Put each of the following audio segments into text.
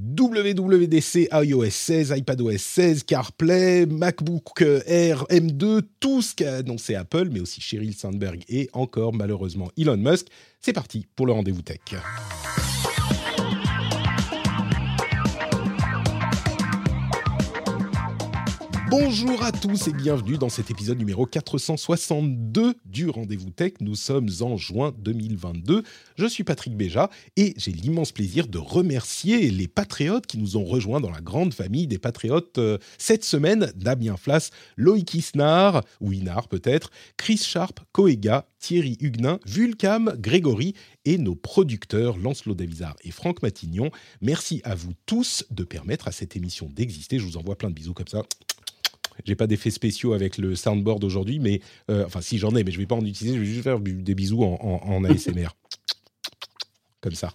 WWDC iOS 16, iPadOS 16, CarPlay, MacBook Air M2, tout ce qu'a annoncé Apple, mais aussi Sheryl Sandberg et encore malheureusement Elon Musk. C'est parti pour le rendez-vous tech. Bonjour à tous et bienvenue dans cet épisode numéro 462 du Rendez-vous Tech. Nous sommes en juin 2022. Je suis Patrick Béja et j'ai l'immense plaisir de remercier les patriotes qui nous ont rejoints dans la grande famille des patriotes euh, cette semaine. Damien Flas, Loïc Isnar, ou Inar peut-être, Chris Sharp, Koega, Thierry Huguenin, Vulcam, Grégory et nos producteurs Lancelot Davizard et Franck Matignon. Merci à vous tous de permettre à cette émission d'exister. Je vous envoie plein de bisous comme ça j'ai pas d'effets spéciaux avec le soundboard aujourd'hui, mais euh, enfin si j'en ai, mais je vais pas en utiliser. Je vais juste faire des bisous en, ASMR comme ça.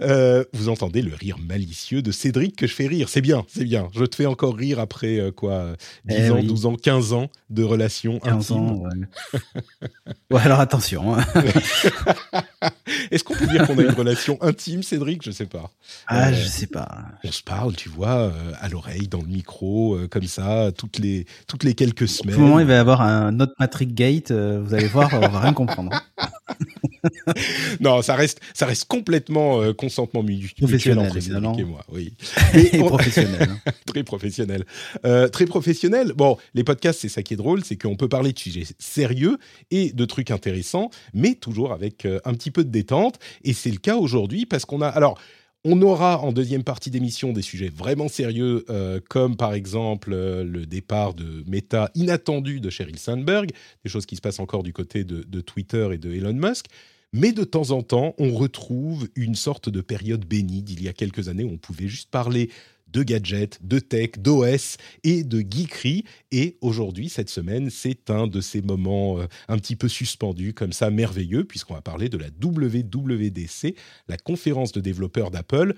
Euh, vous entendez le rire malicieux de Cédric que je fais rire. C'est bien, c'est bien. Je te fais encore rire après euh, quoi 10 Eh ans, oui. 12 ans, 15 ans de relations 15 intimes. ans, ouais. ouais, alors attention. hein. Est-ce qu'on peut dire qu'on a une relation intime, Cédric? Je sais pas. Ah, Euh, je sais pas. On se parle, tu vois, euh, à l'oreille, dans le micro, comme ça, toutes les, toutes les quelques Au semaines. moment il va y avoir un autre Patrick Gate, vous allez voir, on va rien comprendre. Non, ça reste, ça reste complètement euh, consentement mu- mutuel Professionnel, entre évidemment. et moi. Oui. Et on- professionnel. hein. très professionnel. Euh, très professionnel. Bon, les podcasts, c'est ça qui est drôle, c'est qu'on peut parler de sujets sérieux et de trucs intéressants, mais toujours avec euh, un petit peu de détente. Et c'est le cas aujourd'hui parce qu'on a. Alors. On aura en deuxième partie d'émission des sujets vraiment sérieux, euh, comme par exemple euh, le départ de Meta inattendu de Sheryl Sandberg, des choses qui se passent encore du côté de, de Twitter et de Elon Musk. Mais de temps en temps, on retrouve une sorte de période bénie d'il y a quelques années où on pouvait juste parler de gadgets, de tech, d'OS et de geekery. Et aujourd'hui, cette semaine, c'est un de ces moments euh, un petit peu suspendus, comme ça, merveilleux, puisqu'on va parler de la WWDC, la conférence de développeurs d'Apple.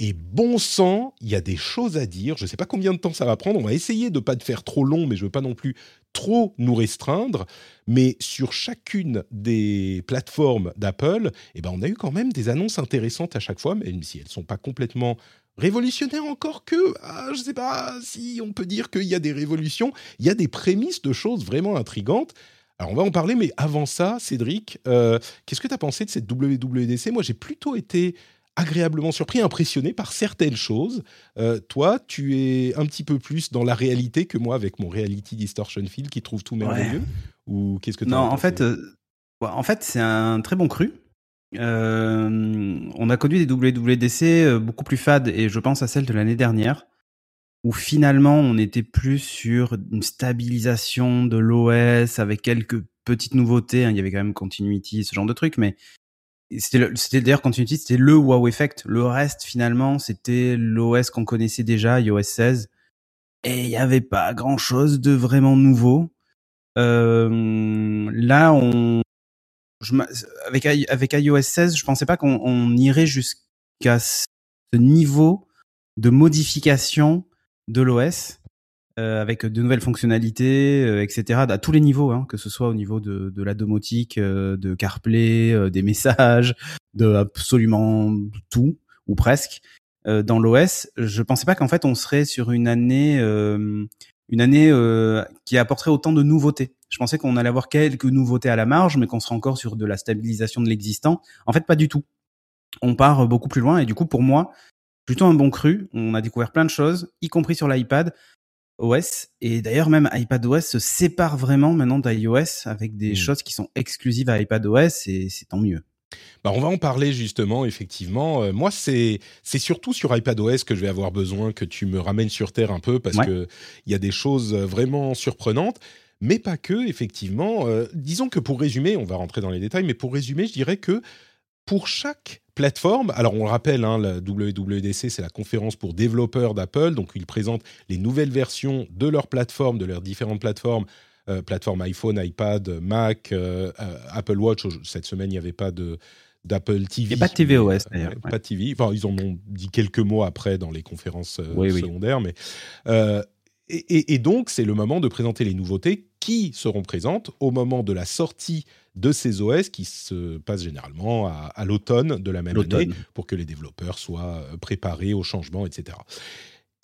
Et bon sang, il y a des choses à dire. Je ne sais pas combien de temps ça va prendre. On va essayer de ne pas te faire trop long, mais je ne veux pas non plus trop nous restreindre. Mais sur chacune des plateformes d'Apple, eh ben, on a eu quand même des annonces intéressantes à chaque fois, même si elles ne sont pas complètement révolutionnaires encore que, ah, je ne sais pas si on peut dire qu'il y a des révolutions. Il y a des prémices de choses vraiment intrigantes. Alors on va en parler, mais avant ça, Cédric, euh, qu'est-ce que tu as pensé de cette WWDC Moi, j'ai plutôt été agréablement surpris, impressionné par certaines choses. Euh, toi, tu es un petit peu plus dans la réalité que moi avec mon Reality Distortion Field qui trouve tout merveilleux Ou qu'est-ce que tu Non, en fait, euh, ouais, en fait, c'est un très bon cru. Euh, on a connu des WWDC euh, beaucoup plus fades et je pense à celle de l'année dernière où finalement on était plus sur une stabilisation de l'OS avec quelques petites nouveautés. hein. Il y avait quand même Continuity, ce genre de trucs, mais c'était d'ailleurs Continuity, c'était le wow effect. Le reste finalement c'était l'OS qu'on connaissait déjà, iOS 16, et il n'y avait pas grand chose de vraiment nouveau. Euh, là, on, je, avec, avec iOS 16, je pensais pas qu'on on irait jusqu'à ce niveau de modification de l'OS euh, avec de nouvelles fonctionnalités, euh, etc. à tous les niveaux, hein, que ce soit au niveau de, de la domotique, euh, de CarPlay, euh, des messages, de absolument tout ou presque euh, dans l'OS. Je pensais pas qu'en fait on serait sur une année, euh, une année euh, qui apporterait autant de nouveautés. Je pensais qu'on allait avoir quelques nouveautés à la marge, mais qu'on serait encore sur de la stabilisation de l'existant. En fait, pas du tout. On part beaucoup plus loin et du coup, pour moi, plutôt un bon cru. On a découvert plein de choses, y compris sur l'iPad OS. Et d'ailleurs, même iPadOS se sépare vraiment maintenant d'iOS avec des Mm. choses qui sont exclusives à iPadOS et c'est tant mieux. Bah, on va en parler justement, effectivement. Euh, moi, c'est surtout sur iPadOS que je vais avoir besoin que tu me ramènes sur terre un peu parce Ouais. que il y a des choses euh, vraiment surprenantes, mais pas que. Effectivement, Euh, disons que pour résumer, on va rentrer dans les détails, mais pour résumer, je dirais que pour chaque plateformes. Alors, on le rappelle, hein, la WWDC, c'est la conférence pour développeurs d'Apple. Donc, ils présentent les nouvelles versions de leurs plateformes, de leurs différentes plateformes. Euh, plateforme iPhone, iPad, Mac, euh, euh, Apple Watch. Cette semaine, il n'y avait pas de d'Apple TV. Et pas de tvOS d'ailleurs. Pas de TV. Enfin, ils en ont dit quelques mots après dans les conférences secondaires, mais et, donc, c'est le moment de présenter les nouveautés qui seront présentes au moment de la sortie de ces OS qui se passe généralement à, l'automne de la même année pour que les développeurs soient préparés aux changements, etc.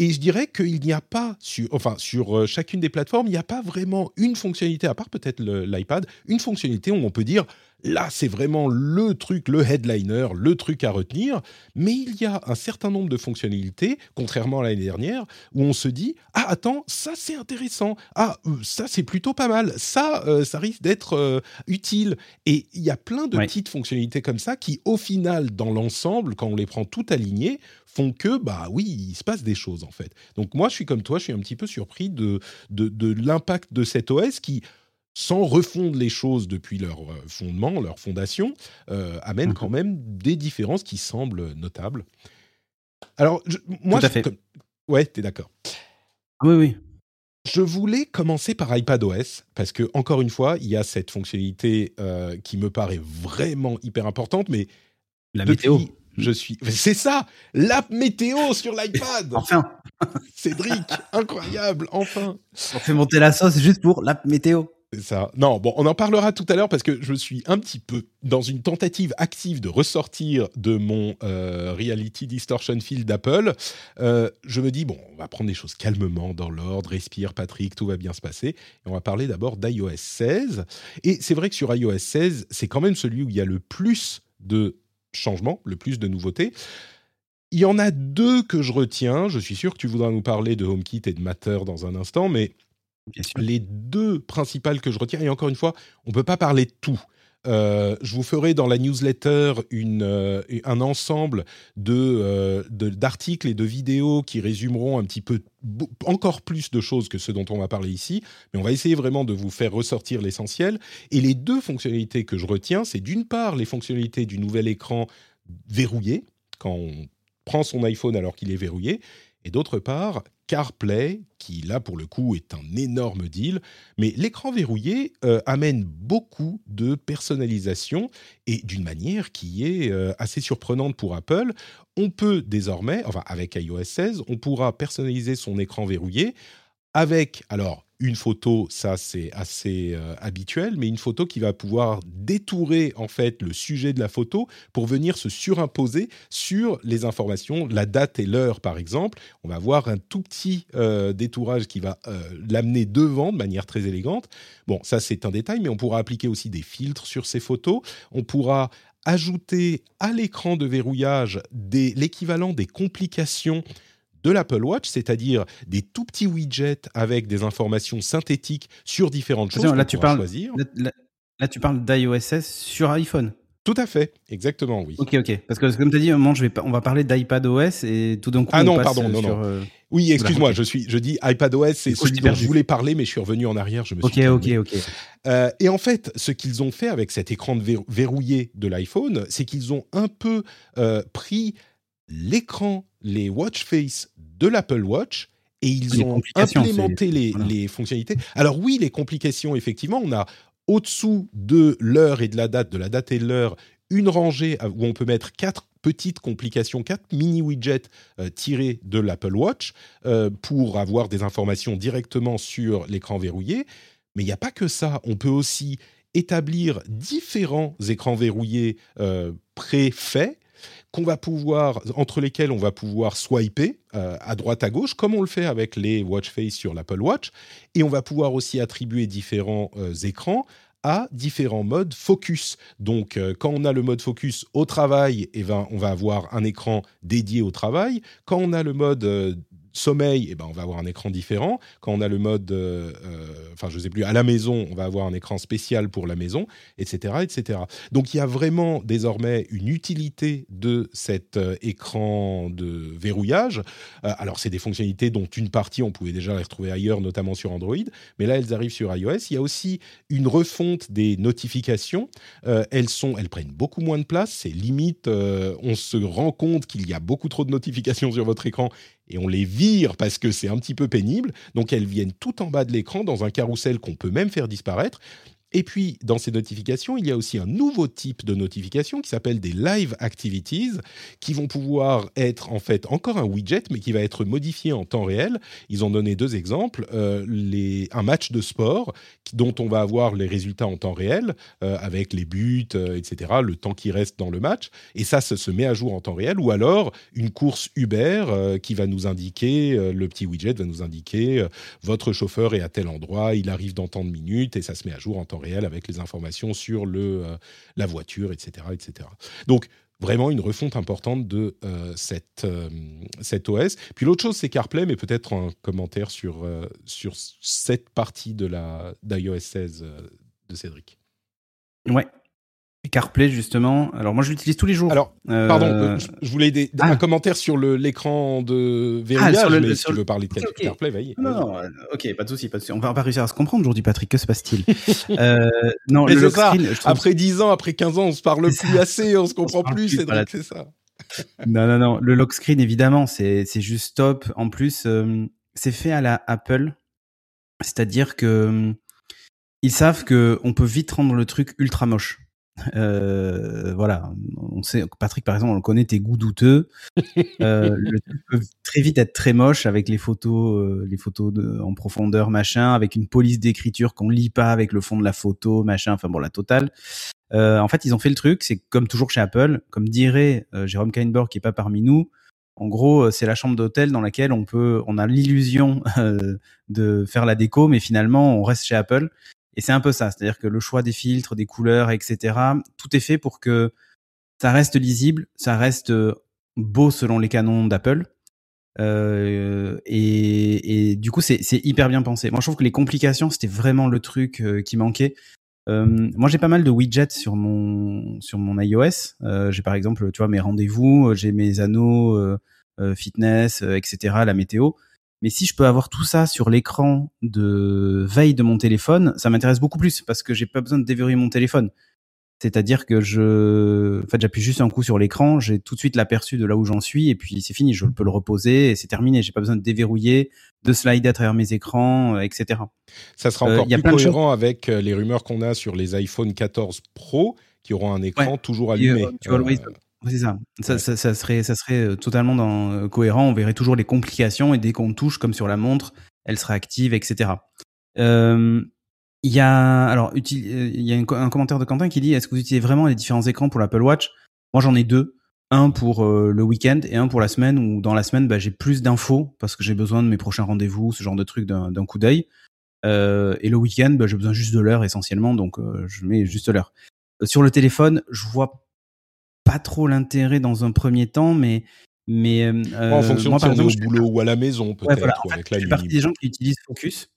Et je dirais qu'il n'y a pas, sur, enfin, sur euh, chacune des plateformes, il n'y a pas vraiment une fonctionnalité, à part peut-être l'iPad, une fonctionnalité où on peut dire Là, c'est vraiment le truc, le headliner, le truc à retenir. Mais il y a un certain nombre de fonctionnalités, contrairement à l'année dernière, où on se dit ah attends, ça c'est intéressant. Ah euh, ça c'est plutôt pas mal. Ça, euh, ça risque d'être euh, utile. Et il y a plein de petites fonctionnalités comme ça qui, au final, dans l'ensemble, quand on les prend toutes alignées, font que bah oui, il se passe des choses en fait. Donc moi, je suis comme toi, je suis un petit peu surpris de de, de l'impact de cet OS qui sans refondre les choses depuis leur euh, fondement, leur fondation, euh, amène quand mhm. même des différences qui semblent notables. Alors, moi, Tout à fait. ouais, t'es d'accord. Oui, oui. Je voulais commencer par iPadOS parce que encore une fois, il y a cette fonctionnalité euh, qui me paraît vraiment hyper importante, mais la météo. Je suis. C'est ça, la météo sur l'iPad. enfin. Cédric, incroyable, enfin. On fait monter la sauce juste pour la météo. C'est ça. Non, bon, on en parlera tout à l'heure parce que je suis un petit peu dans une tentative active de ressortir de mon euh, Reality Distortion Field d'Apple. Euh, je me dis, bon, on va prendre les choses calmement, dans l'ordre, respire Patrick, tout va bien se passer. Et on va parler d'abord d'iOS 16. Et c'est vrai que sur iOS 16, c'est quand même celui où il y a le plus de changements, le plus de nouveautés. Il y en a deux que je retiens. Je suis sûr que tu voudras nous parler de HomeKit et de Matter dans un instant, mais les deux principales que je retiens, et encore une fois, on ne peut pas parler de tout. Euh, je vous ferai dans la newsletter euh, un ensemble de, euh, d'articles et de vidéos qui résumeront un petit peu encore plus de choses que ce dont on va parler ici, mais on va essayer vraiment de vous faire ressortir l'essentiel. Et les deux fonctionnalités que je retiens, c'est d'une part les fonctionnalités du nouvel écran verrouillé, quand on prend son iPhone alors qu'il est verrouillé, et d'autre part CarPlay, qui là pour le coup est un énorme deal, mais l'écran verrouillé euh, amène beaucoup de personnalisation et d'une manière qui est euh, assez surprenante pour Apple. On peut désormais, enfin avec iOS 16, on pourra personnaliser son écran verrouillé avec, alors une photo, ça c'est assez euh, habituel, mais une photo qui va pouvoir détourer en fait le sujet de la photo pour venir se surimposer sur les informations, la date et l'heure par exemple. On va avoir un tout petit euh, détourage qui va euh, l'amener devant de manière très élégante. Bon, ça c'est un détail, mais on pourra appliquer aussi des filtres sur ces photos. On pourra ajouter à l'écran de verrouillage l'équivalent des complications de l'Apple Watch, c'est-à-dire des tout petits widgets avec des informations synthétiques sur différentes choses. Là, tu parles, choisir. Là, tu parles d'iOS 16 sur iPhone. Tout à fait, exactement, oui. Ok, ok. Parce que comme tu as dit, moment, je vais on va parler d'iPadOS et tout d'un coup. Ah non, pardon, non, non. Euh, oui, excuse-moi, je suis, je dis iPadOS, c'est celui dont je voulais parler, mais je suis revenu en arrière. Je me suis. Ok, ok, ok. Euh, et en fait, ce qu'ils ont fait avec cet écran de verrouillé de l'iPhone, c'est qu'ils ont un peu euh, pris l'écran, les watch face de l'Apple Watch et ils ont implémenté les, fonctionnalités. Alors oui, les complications, effectivement, on a au-dessous de l'heure et de la date, de la date et de l'heure, une rangée où on peut mettre quatre petites complications, quatre mini widgets euh, tirés de l'Apple Watch euh, pour avoir des informations directement sur l'écran verrouillé. Mais il n'y a pas que ça. On peut aussi établir différents écrans verrouillés euh, préfaits qu'on va pouvoir, entre lesquels on va pouvoir swiper euh, à droite à gauche, comme on le fait avec les watch face sur l'Apple Watch, et on va pouvoir aussi attribuer différents euh, écrans à différents modes focus. Donc, euh, quand on a le mode focus au travail, eh ben, on va avoir un écran dédié au travail. Quand on a le mode sommeil, eh ben, on va avoir un écran différent. Quand on a le mode, euh, euh, enfin, je sais plus, à la maison, on va avoir un écran spécial pour la maison, etc., etc. Donc, il y a vraiment désormais une utilité de cet euh, écran de verrouillage. alors, c'est des fonctionnalités dont une partie, on pouvait déjà les retrouver ailleurs, notamment sur Android, mais là, elles arrivent sur iOS. Il y a aussi une refonte des notifications. elles sont, elles prennent beaucoup moins de place. C'est limite, on se rend compte qu'il y a beaucoup trop de notifications sur votre écran et on les vire parce que c'est un petit peu pénible. Donc elles viennent tout en bas de l'écran dans un carrousel qu'on peut même faire disparaître. Et puis, dans ces notifications, il y a aussi un nouveau type de notification qui s'appelle des live activities, qui vont pouvoir être en fait encore un widget, mais qui va être modifié en temps réel. Ils ont donné deux exemples. Euh, un match de sport dont on va avoir les résultats en temps réel, euh, avec les buts, euh, etc., le temps qui reste dans le match. Et ça, ça se met à jour en temps réel. Ou alors, une course Uber qui va nous indiquer, le petit widget va nous indiquer, votre chauffeur est à tel endroit, il arrive dans tant de minutes, et ça se met à jour en temps réel avec les informations sur le, euh, la voiture, etc., etc. Donc, vraiment une refonte importante de euh, cette, euh, cette OS. Puis l'autre chose, c'est CarPlay, mais peut-être un commentaire sur, sur cette partie de la d'iOS 16 de Cédric. Ouais, CarPlay justement. Alors moi je l'utilise tous les jours. Alors pardon, euh, je, voulais des, un ah. commentaire sur l'écran de verrouillage, ah, mais si tu veux parler de CarPlay, vas-y. Non, non, euh, ok, pas de souci, pas de souci. On va pas réussir à se comprendre aujourd'hui, Patrick. Que se passe-t-il euh, Non, le lock screen, Après 10 ans, après 15 ans, on se parle plus assez, on se comprend plus. C'est c'est ça. non, non, non. Le lock screen, évidemment, c'est c'est juste top. En plus, c'est fait à la Apple, c'est-à-dire que ils savent que on peut vite rendre le truc ultra moche. Euh, voilà, on sait Patrick par exemple, on le connaît, tes goûts douteux. Euh, le truc peut très vite être très moche avec les photos, euh, les photos de, en profondeur, machin, avec une police d'écriture qu'on lit pas avec le fond de la photo, machin. Enfin bon, la totale. Euh, en fait, ils ont fait le truc, c'est comme toujours chez Apple, comme dirait euh, Jérôme Kainborg qui est pas parmi nous. En gros, c'est la chambre d'hôtel dans laquelle on peut, on a l'illusion de faire la déco, mais finalement, on reste chez Apple. Et c'est un peu ça, c'est-à-dire que le choix des filtres, des couleurs, etc., tout est fait pour que ça reste lisible, ça reste euh, beau selon les canons d'Apple. Euh, et, du coup, c'est hyper bien pensé. Moi, je trouve que les complications, c'était vraiment le truc euh, qui manquait. Euh, moi, j'ai pas mal de widgets sur mon sur mon iOS. J'ai par exemple, tu vois, mes rendez-vous, j'ai mes anneaux fitness, etc., la météo. Mais si je peux avoir tout ça sur l'écran de veille de mon téléphone, ça m'intéresse beaucoup plus parce que j'ai pas besoin de déverrouiller mon téléphone. C'est-à-dire que je, en fait, j'appuie juste un coup sur l'écran, j'ai tout de suite l'aperçu de là où j'en suis et puis c'est fini, je peux le reposer et c'est terminé. J'ai pas besoin de déverrouiller, de slider à travers mes écrans, euh, etc. Ça sera encore euh, plus cohérent avec euh, les rumeurs qu'on a sur les iPhone 14 Pro qui auront un écran toujours allumé. tu vois, c'est ça. Ça, ça. ça, serait, ça serait euh, totalement dans, euh, cohérent. On verrait toujours les complications et dès qu'on touche, comme sur la montre, elle sera active, etc. Euh, il y a alors il y a un, commentaire de Quentin qui dit est-ce que vous utilisez vraiment les différents écrans pour l'Apple Watch? Moi j'en ai deux, un pour le week-end et un pour la semaine où dans la semaine bah, j'ai plus d'infos parce que j'ai besoin de mes prochains rendez-vous, ce genre de truc d'un coup d'œil. Euh, et le week-end bah, j'ai besoin juste de l'heure essentiellement donc je mets juste l'heure. Sur le téléphone, je vois pas trop l'intérêt dans un premier temps, mais mais euh, en fonction moi, de si on est au boulot ou à la maison peut-être. Ouais, voilà. avec je fais partie des gens qui utilisent Focus.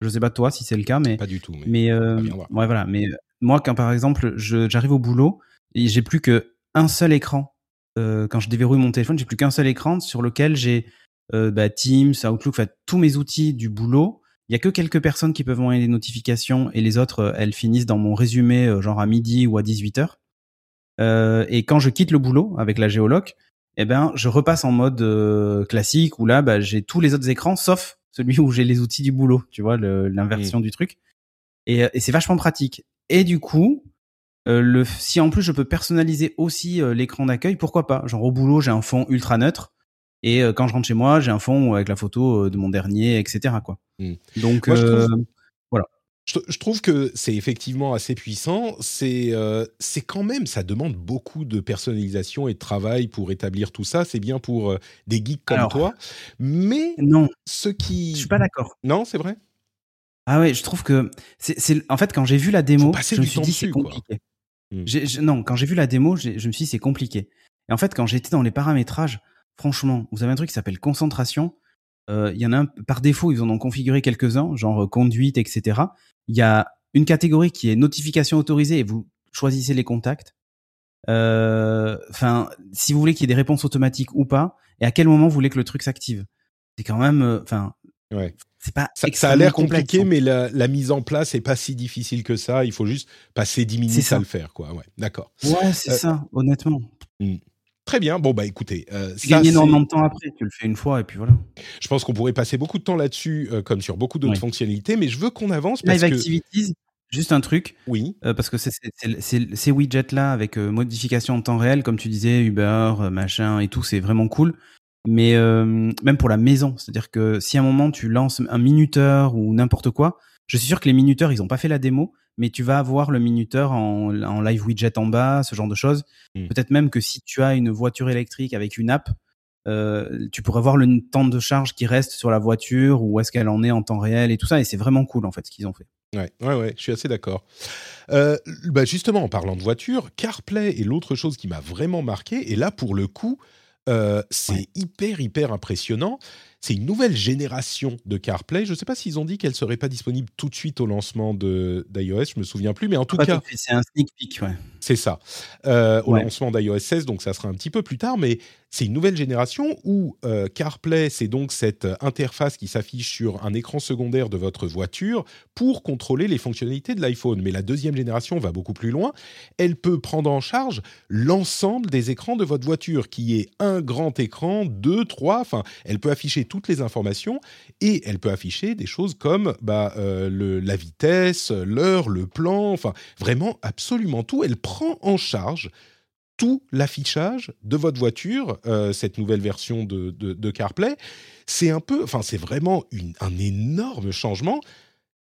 Je sais pas toi si c'est le cas, mais pas du tout. Mais, mais euh, ouais, voilà. Mais moi, quand par exemple, j'arrive au boulot et j'ai plus que un seul écran. Euh, quand je déverrouille mon téléphone, j'ai plus qu'un seul écran sur lequel j'ai euh, bah, Teams, Outlook, tous mes outils du boulot. Il y a que quelques personnes qui peuvent envoyer des notifications et les autres, elles finissent dans mon résumé genre à midi ou à 18 h euh, et quand je quitte le boulot avec la géoloc, eh ben, je repasse en mode euh, classique où là, bah, j'ai tous les autres écrans sauf celui où j'ai les outils du boulot, tu vois, l'inversion du truc. Et, euh, et c'est vachement pratique. Et du coup, le, si en plus je peux personnaliser aussi l'écran d'accueil, pourquoi pas? Genre au boulot, j'ai un fond ultra neutre. Et quand je rentre chez moi, j'ai un fond avec la photo de mon dernier, etc. Quoi. Mmh. Donc, je, trouve que c'est effectivement assez puissant. C'est euh, c'est quand même, ça demande beaucoup de personnalisation et de travail pour établir tout ça. C'est bien pour euh, des geeks comme toi. Mais non, ce qui. Je suis pas d'accord. Non, c'est vrai? Ah ouais, je trouve que c'est en fait quand j'ai vu la démo, je me suis dit c'est compliqué. Hmm. non, quand j'ai vu la démo, je me suis dit c'est compliqué. Et en fait, quand j'étais dans les paramétrages, franchement, vous avez un truc qui s'appelle concentration. il y en a un, par défaut, ils en ont configuré quelques-uns, genre conduite, etc. Il y a une catégorie qui est notification autorisée et vous choisissez les contacts. Enfin, si vous voulez qu'il y ait des réponses automatiques ou pas, et à quel moment vous voulez que le truc s'active. C'est quand même, enfin, ouais. c'est pas. Ça, ça a l'air compliqué, mais la, la, mise en place est pas si difficile que ça. Il faut juste passer 10 minutes à le faire, quoi. Ouais, d'accord. Ouais, c'est ça, honnêtement. Hmm. Très bien. Bon, bah écoutez. Euh, tu gagnes énormément de temps après. Tu le fais une fois et puis voilà. Je pense qu'on pourrait passer beaucoup de temps là-dessus, euh, comme sur beaucoup d'autres fonctionnalités, mais je veux qu'on avance parce Live que. Activities, juste un truc. Oui. Euh, parce que c'est ces widgets-là avec modification en temps réel, comme tu disais, Uber, machin et tout, c'est vraiment cool. Mais même pour la maison, c'est-à-dire que si à un moment tu lances un minuteur ou n'importe quoi, je suis sûr que les minuteurs, ils ont pas fait la démo, mais tu vas avoir le minuteur en, en live widget en bas, ce genre de choses. Mm. Peut-être même que si tu as une voiture électrique avec une app, euh, tu pourrais voir le temps de charge qui reste sur la voiture ou est-ce qu'elle en est en temps réel et tout ça. Et c'est vraiment cool en fait ce qu'ils ont fait. Ouais, ouais, ouais, je suis assez d'accord. Euh, bah justement, en parlant de voiture, CarPlay est l'autre chose qui m'a vraiment marqué. Et là, pour le coup, euh, c'est Ouais. hyper, hyper impressionnant. C'est une nouvelle génération de CarPlay. Je ne sais pas s'ils ont dit qu'elle serait pas disponible tout de suite au lancement d'iOS. Je me souviens plus, mais en tout Pas cas, c'est un sneak peek, ouais. c'est ça. Euh, au Ouais. lancement d'iOS 16, donc ça sera un petit peu plus tard, mais c'est une nouvelle génération où euh, CarPlay, c'est donc cette euh, interface qui s'affiche sur un écran secondaire de votre voiture pour contrôler les fonctionnalités de l'iPhone. Mais la deuxième génération va beaucoup plus loin. Elle peut prendre en charge l'ensemble des écrans de votre voiture, qui est un grand écran, deux, trois. Enfin, elle peut afficher toutes les informations et elle peut afficher des choses comme bah, euh, la vitesse, l'heure, le plan, enfin vraiment absolument tout. Elle prend en charge tout l'affichage de votre voiture, euh, cette nouvelle version de, de- de CarPlay. C'est un peu, enfin c'est vraiment une- un énorme changement.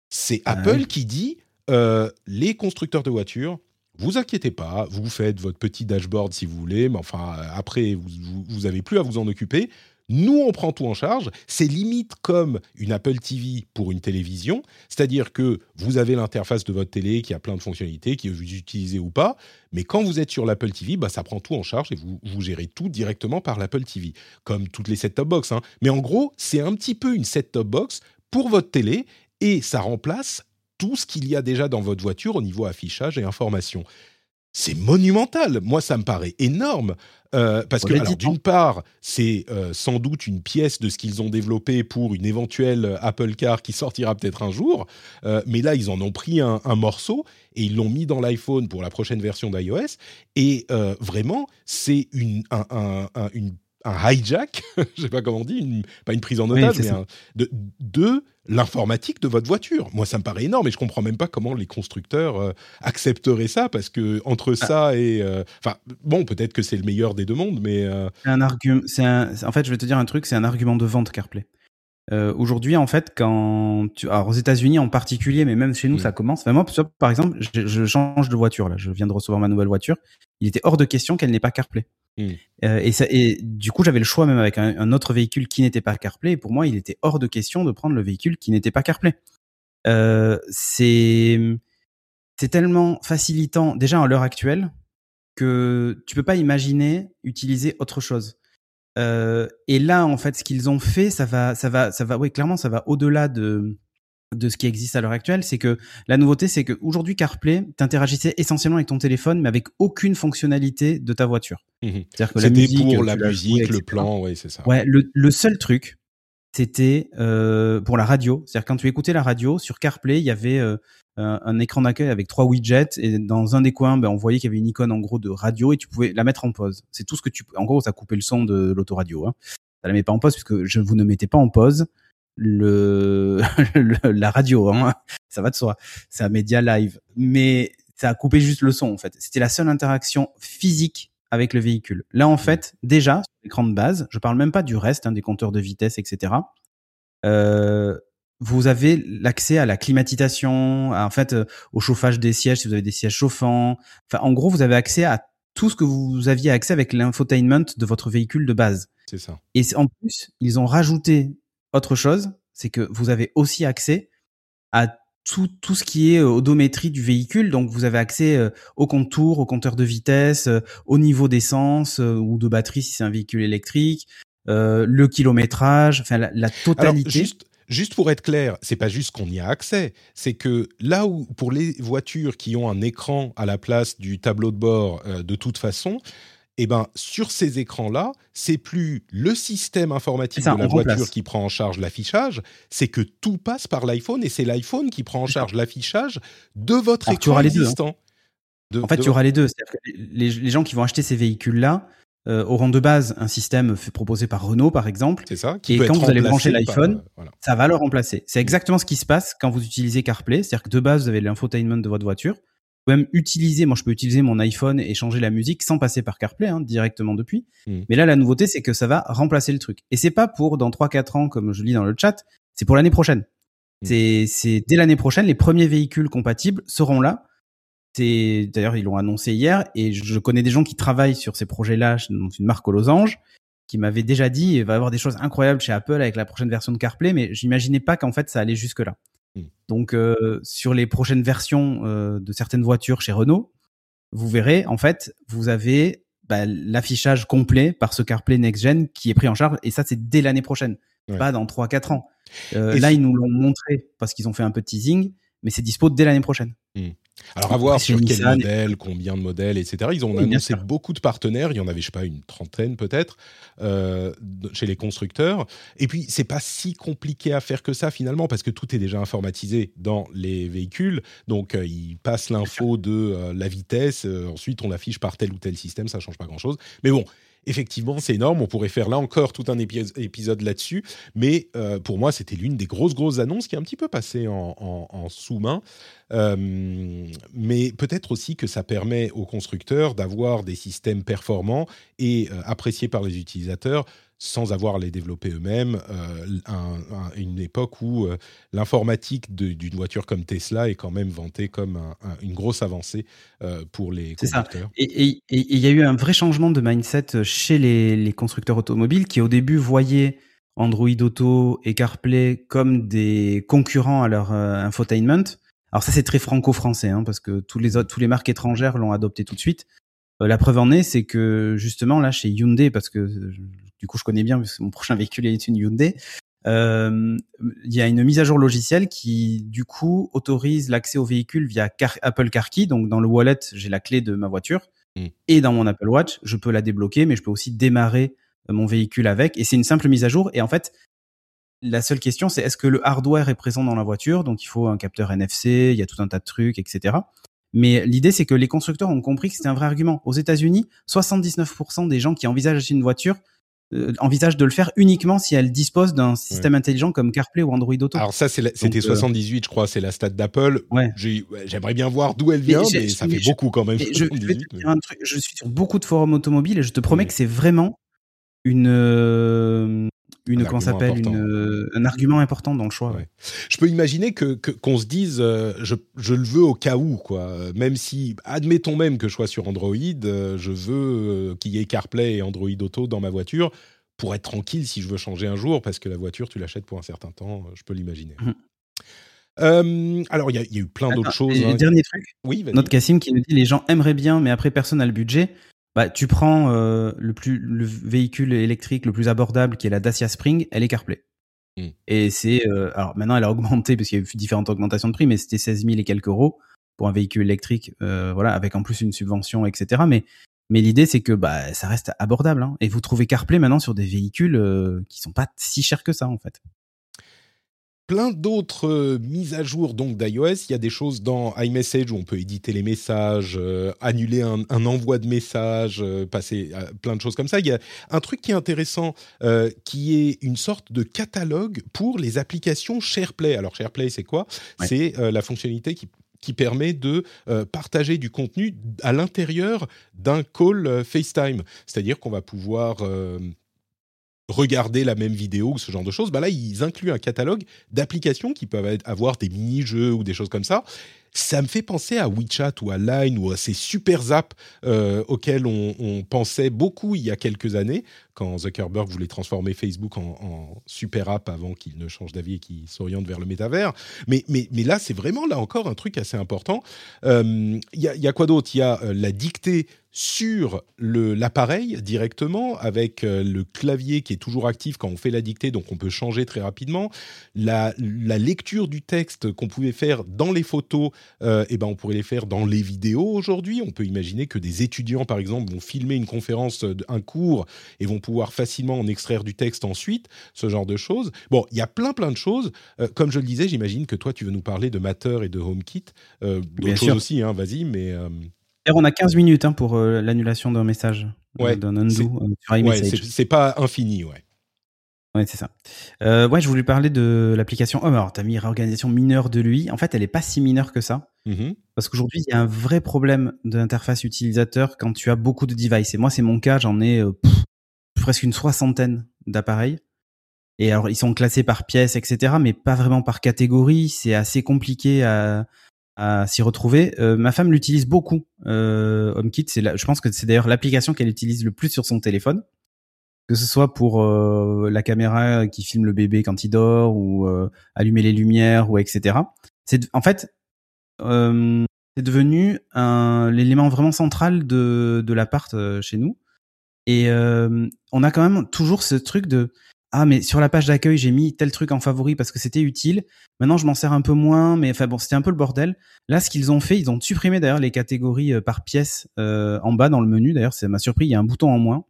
C'est Ah Apple oui. qui dit euh, les constructeurs de voitures. Vous inquiétez pas, vous faites votre petit dashboard si vous voulez, mais enfin euh, après vous, vous, vous avez plus à vous en occuper. Nous, on prend tout en charge. C'est limite comme une Apple TV pour une télévision, c'est-à-dire que vous avez l'interface de votre télé qui a plein de fonctionnalités, que vous utilisez ou pas, mais quand vous êtes sur l'Apple TV, bah, ça prend tout en charge et vous, gérez tout directement par l'Apple TV, comme toutes les set-top box. hein. Mais en gros, c'est un petit peu une set-top box pour votre télé et ça remplace tout ce qu'il y a déjà dans votre voiture au niveau affichage et information. C'est monumental. Moi, ça me paraît énorme. Euh, parce que, d'une part, c'est euh, sans doute une pièce de ce qu'ils ont développé pour une éventuelle Apple Car qui sortira peut-être un jour. Euh, mais là, ils en ont pris un, un morceau et ils l'ont mis dans l'iPhone pour la prochaine version d'iOS. Et euh, vraiment, c'est une, un, un, un, une, un hijack, je sais pas comment on dit, une, pas une prise en otage, Oui, mais un, de, de l'informatique de votre voiture. Moi, ça me paraît énorme et je comprends même pas comment les constructeurs euh, accepteraient ça parce que entre Ah. ça et, euh, enfin, bon, peut-être que c'est le meilleur des deux mondes, mais euh, un argument. C'est En fait, je vais te dire un truc. C'est un argument de vente CarPlay. Aujourd'hui, en fait, quand tu, alors aux États-Unis en particulier, mais même chez nous, Mm. ça commence. Enfin, moi, par exemple, je, je change de voiture là. Je viens de recevoir ma nouvelle voiture. Il était hors de question qu'elle n'ait pas CarPlay. Mm. Euh, et, ça, et du coup, j'avais le choix même avec un, autre véhicule qui n'était pas CarPlay. Et pour moi, il était hors de question de prendre le véhicule qui n'était pas CarPlay. Euh, c'est c'est tellement facilitant déjà à l'heure actuelle que tu peux pas imaginer utiliser autre chose. Euh, et là, en fait, ce qu'ils ont fait, ça va, ça va, ça va, oui, clairement, ça va au-delà de de ce qui existe à l'heure actuelle. C'est que la nouveauté, c'est que aujourd'hui, CarPlay, t'interagissais essentiellement avec ton téléphone, mais avec aucune fonctionnalité de ta voiture. Mhm. C'est-à-dire que la c'était musique, pour la musique, le plan, ouais, c'est ça. Ouais, le, le seul truc, c'était euh, pour la radio. C'est-à-dire quand tu écoutais la radio sur CarPlay, il y avait euh, un, un écran d'accueil avec trois widgets et dans un des coins, ben, on voyait qu'il y avait une icône en gros de radio et tu pouvais la mettre en pause. C'est tout ce que tu. En gros, ça coupait le son de l'autoradio. Hein. Ça la met pas en pause puisque je vous ne mettez pas en pause le, le- la radio. Hein. Ça va de soi. C'est un média live, mais ça a coupé juste le son en fait. C'était la seule interaction physique avec le véhicule. Là, en fait, déjà, sur l'écran de base, je parle même pas du reste, hein, des compteurs de vitesse, etc. Euh, vous avez l'accès à la climatisation, à, en fait, euh, au chauffage des sièges, si vous avez des sièges chauffants. Enfin, en gros, vous avez accès à tout ce que vous aviez accès avec l'infotainment de votre véhicule de base. C'est ça. Et en plus, ils ont rajouté autre chose, c'est que vous avez aussi accès à tout, tout ce qui est euh, odométrie du véhicule. Donc, vous avez accès euh, au contour, au compteur de vitesse, euh, au niveau d'essence euh, ou de batterie si c'est un véhicule électrique, le kilométrage, enfin la, totalité. Juste pour être clair, c'est pas juste qu'on y a accès, c'est que là où pour les voitures qui ont un écran à la place du tableau de bord de toute façon, eh ben sur ces écrans-là, c'est plus le système informatique de la voiture qui prend en charge l'affichage, c'est que tout passe par l'iPhone et c'est l'iPhone qui prend en charge l'affichage de votre écran hein. existant. en fait, tu auras les deux. les, les gens qui vont acheter ces véhicules-là, euh, auront de base un système proposé par Renault, par exemple. C'est ça. et quand vous allez brancher l'iPhone, euh, ça va le remplacer. C'est exactement ce qui se passe quand vous utilisez CarPlay. C'est-à-dire que de base, vous avez l'infotainment de votre voiture. Même utiliser, moi je peux utiliser mon iPhone et changer la musique sans passer par CarPlay, hein, directement depuis. Hmm. Mais là, la nouveauté, c'est que ça va remplacer le truc. Et c'est pas pour dans 3-4 ans, comme je lis dans le chat, c'est pour l'année prochaine. Hmm. C'est dès l'année prochaine, les premiers véhicules compatibles seront là c'est d'ailleurs ils l'ont annoncé hier et je connais des gens qui travaillent sur ces projets-là dans une marque aux losanges qui m'avaient déjà dit il va y avoir des choses incroyables chez Apple avec la prochaine version de CarPlay, mais j'imaginais pas qu'en fait ça allait jusque là. Hmm. Donc euh, sur les prochaines versions euh, de certaines voitures chez Renault, vous verrez en fait vous avez bah, l'affichage complet par ce CarPlay Next Gen qui est pris en charge et ça c'est dès l'année prochaine, pas dans 3-4 ans. Euh, là ils nous l'ont montré parce qu'ils ont fait un peu de teasing, mais c'est dispo dès l'année prochaine. Hmm. Alors à voir sur quel modèle, combien de modèles, etc. Ils ont annoncé beaucoup de partenaires. Il y en avait, je sais pas, une trentaine peut-être euh, chez les constructeurs. Et puis c'est pas si compliqué à faire que ça finalement parce que tout est déjà informatisé dans les véhicules. Donc euh, ils passent l'info de euh, la vitesse. ensuite on l'affiche par tel ou tel système. Ça change pas grand-chose. Mais bon, effectivement, c'est énorme. On pourrait faire là encore tout un épisode là-dessus. Mais euh, pour moi, c'était l'une des grosses, grosses annonces qui est un petit peu passée en, sous-main. Euh, mais peut-être aussi que ça permet aux constructeurs d'avoir des systèmes performants et euh, appréciés par les utilisateurs sans avoir les développer eux-mêmes, euh, une époque où euh, l'informatique d'une voiture comme Tesla est quand même vantée comme une grosse avancée euh, pour les constructeurs. Et il y a eu un vrai changement de mindset chez les, constructeurs automobiles qui au début voyaient Android Auto et CarPlay comme des concurrents à leur infotainment. Alors ça c'est très franco-français hein, parce que tous les autres, tous les marques étrangères l'ont adopté tout de suite. la preuve en est, c'est que justement là chez Hyundai, parce que du coup je connais bien parce que mon prochain véhicule est une Hyundai. Euh, il y a une mise à jour logicielle qui du coup autorise l'accès au véhicule via Apple Car Key. Donc dans le wallet, j'ai la clé de ma voiture mm. et dans mon Apple Watch, je peux la débloquer, mais je peux aussi démarrer euh, mon véhicule avec. Et c'est une simple mise à jour. Et en fait, la seule question, c'est est-ce que le hardware est présent dans la voiture? Donc il faut un capteur NFC, il y a tout un tas de trucs, etc. Mais l'idée, c'est que les constructeurs ont compris que c'était un vrai argument. Aux États-Unis, 79% des gens qui envisagent d'acheter une voiture euh, envisage de le faire uniquement si elle dispose d'un système intelligent comme CarPlay ou Android Auto. Alors ça, c'était 78, euh, je crois, c'est la stat d'Apple. Ouais. J'aimerais bien voir d'où elle vient, mais, ça fait beaucoup quand même. Je, je, suis sur beaucoup de forums automobiles et je te promets que c'est vraiment une euh, une comment s'appelle euh, un argument important dans le choix. Je peux imaginer que qu'on se dise euh, je, je, le veux au cas où quoi. Même si admettons même que je sois sur Android, euh, je veux qu'il y ait CarPlay et Android Auto dans ma voiture pour être tranquille si je veux changer un jour parce que la voiture tu l'achètes pour un certain temps. Je peux l'imaginer. Mmh. alors, il y, a eu plein d'autres choses. Hein. Dernier truc. Oui, notre Cassim qui nous dit les gens aimeraient bien, mais après personne n'a le budget bah, tu prends euh, le, plus, le véhicule électrique le plus abordable qui est la Dacia Spring, elle est CarPlay. Hmm. Et c'est euh, alors maintenant elle a augmenté parce qu'il y a eu différentes augmentations de prix, mais c'était 16 000 et quelques euros pour un véhicule électrique, euh, voilà, avec en plus une subvention, etc. Mais mais l'idée c'est que bah ça reste abordable, hein. et vous trouvez CarPlay maintenant sur des véhicules qui sont pas si chers que ça en fait plein d'autres euh, mises à jour donc d'iOS. Il y a des choses dans iMessage où on peut éditer les messages, euh, annuler un, envoi de messages, euh, passer plein de choses comme ça. Il y a un truc qui est intéressant qui est une sorte de catalogue pour les applications SharePlay. Alors SharePlay, c'est quoi? C'est la fonctionnalité qui qui permet de partager du contenu à l'intérieur d'un call FaceTime. C'est-à-dire qu'on va pouvoir regarder la même vidéo ou ce genre de choses, bah là, ils incluent un catalogue d'applications qui peuvent avoir des mini-jeux ou des choses comme ça. ça me fait penser à WeChat ou à Line ou à ces super apps euh, auxquels on, pensait beaucoup il y a quelques années, quand Zuckerberg voulait transformer Facebook en, super app avant qu'il ne change d'avis et qu'il s'oriente vers le métavers. Mais, mais, là, c'est vraiment là encore un truc assez important. Il y, a, y, a, quoi d'autre? Il y a la dictée sur l'appareil directement avec euh, le clavier qui est toujours actif quand on fait la dictée, donc on peut changer très rapidement. La, lecture du texte qu'on pouvait faire dans les photos, euh, eh ben on pourrait les faire dans les vidéos aujourd'hui. On peut imaginer que des étudiants, par exemple, vont filmer une conférence, euh, un cours, et vont pouvoir facilement en extraire du texte ensuite, ce genre de choses. Bon, il y a plein plein de choses. comme je le disais, j'imagine que toi, tu veux nous parler de Matter et de HomeKit. D'autres choses aussi, hein, vas-y, mais on a 15 minutes hein, pour euh, l'annulation d'un message, euh, ouais, d'un undo euh, ouais, c'est pas infini, ouais. Ouais, c'est ça. ouais, je voulais parler de l'application Home. Alors, tu as mis réorganisation mineure de lui. En fait, elle est pas si mineure que ça. Mm-hmm. Parce qu'aujourd'hui, il y a un vrai problème d'interface utilisateur quand tu as beaucoup de devices. Et moi, c'est mon cas, j'en ai presque une soixantaine d'appareils. Et alors, ils sont classés par pièces, etc., mais pas vraiment par catégorie. C'est assez compliqué à, s'y retrouver. Euh, ma femme l'utilise beaucoup. Euh, HomeKit, c'est je pense que c'est d'ailleurs l'application qu'elle utilise le plus sur son téléphone, que ce soit pour euh, la caméra qui filme le bébé quand il dort ou allumer les lumières ou etc. C'est en fait c'est devenu l'élément vraiment central de de l'appart chez nous. Et on a quand même toujours ce truc de ah mais sur la page d'accueil j'ai mis tel truc en favori parce que c'était utile. Maintenant je m'en sers un peu moins, mais enfin bon c'était un peu le bordel. Là ce qu'ils ont fait, ils ont supprimé d'ailleurs les catégories euh, par pièce euh, en bas dans le menu. D'ailleurs ça m'a surpris, il y a un bouton en moins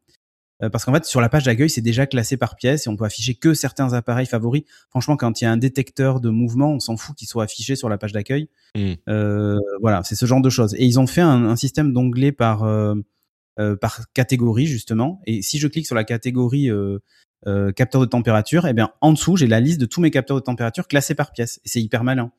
euh, parce qu'en fait sur la page d'accueil c'est déjà classé par pièce et on peut afficher que certains appareils favoris. Franchement quand il y a un détecteur de mouvement, on s'en fout qu'il soit affiché sur la page d'accueil. Mmh. voilà c'est ce genre de choses. Et ils ont fait un, un système d'onglets par par catégorie justement. Et si je clique sur la catégorie euh, capteur de température, et eh bien en dessous j'ai la liste de tous mes capteurs de température classés par pièce. C'est hyper malin.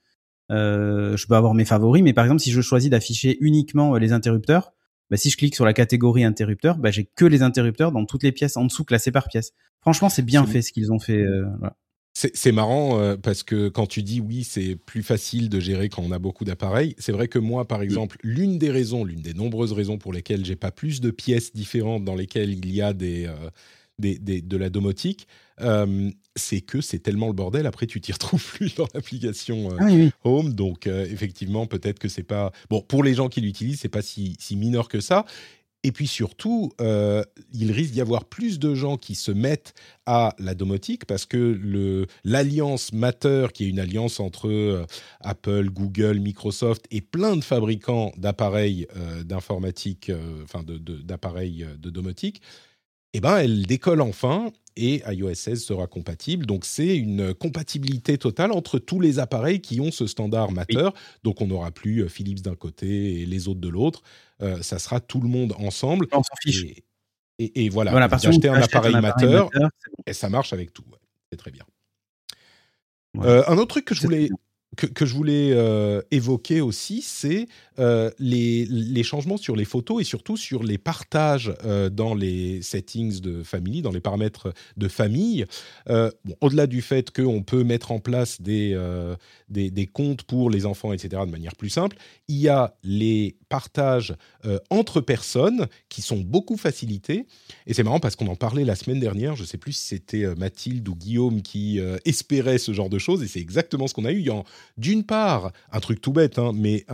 Euh, je peux avoir mes favoris, mais par exemple si je choisis d'afficher uniquement euh, les interrupteurs, bah, si je clique sur la catégorie interrupteur, bah, j'ai que les interrupteurs dans toutes les pièces en dessous classées par pièce. Franchement, c'est bien fait ce qu'ils ont fait. Euh, voilà. C'est marrant parce que quand tu dis oui, c'est plus facile de gérer quand on a beaucoup d'appareils. C'est vrai que moi, par exemple, l'une des raisons, l'une des nombreuses raisons pour lesquelles j'ai pas plus de pièces différentes dans lesquelles il y a des, de la domotique, euh, c'est que c'est tellement le bordel. Après, tu t'y retrouves plus dans l'application euh, ah Home. Donc, euh, effectivement, peut-être que c'est pas. Bon, pour les gens qui l'utilisent, c'est pas si, mineur que ça. Et puis surtout, il risque d'y avoir plus de gens qui se mettent à la domotique parce que l'alliance Matter, qui est une alliance entre Apple, Google, Microsoft et plein de fabricants d'appareils d'informatique, enfin d'appareils de, domotique, eh ben, elle décolle enfin et iOS 16 sera compatible. Donc c'est une compatibilité totale entre tous les appareils qui ont ce standard Matter. Donc on n'aura plus euh, Philips d'un côté et les autres de l'autre. Euh, ça sera tout le monde ensemble. On s'en fiche. Et, voilà, voilà vous achetez un, appareil, Matter, et ça marche avec tout. C'est très bien. Euh, un autre truc que je voulais que, je voulais euh, évoquer aussi, c'est euh, les, changements sur les photos et surtout sur les partages euh, dans les settings de famille, dans les paramètres de famille. Au-delà du fait qu'on peut mettre en place des, des, comptes pour les enfants, etc., de manière plus simple, il y a les partages entre personnes qui sont beaucoup facilités. Et c'est marrant parce qu'on en parlait la semaine dernière, je ne sais plus si c'était Mathilde ou Guillaume qui espérait ce genre de choses, et c'est exactement ce qu'on a eu. D'une part, un truc tout bête, hein, mais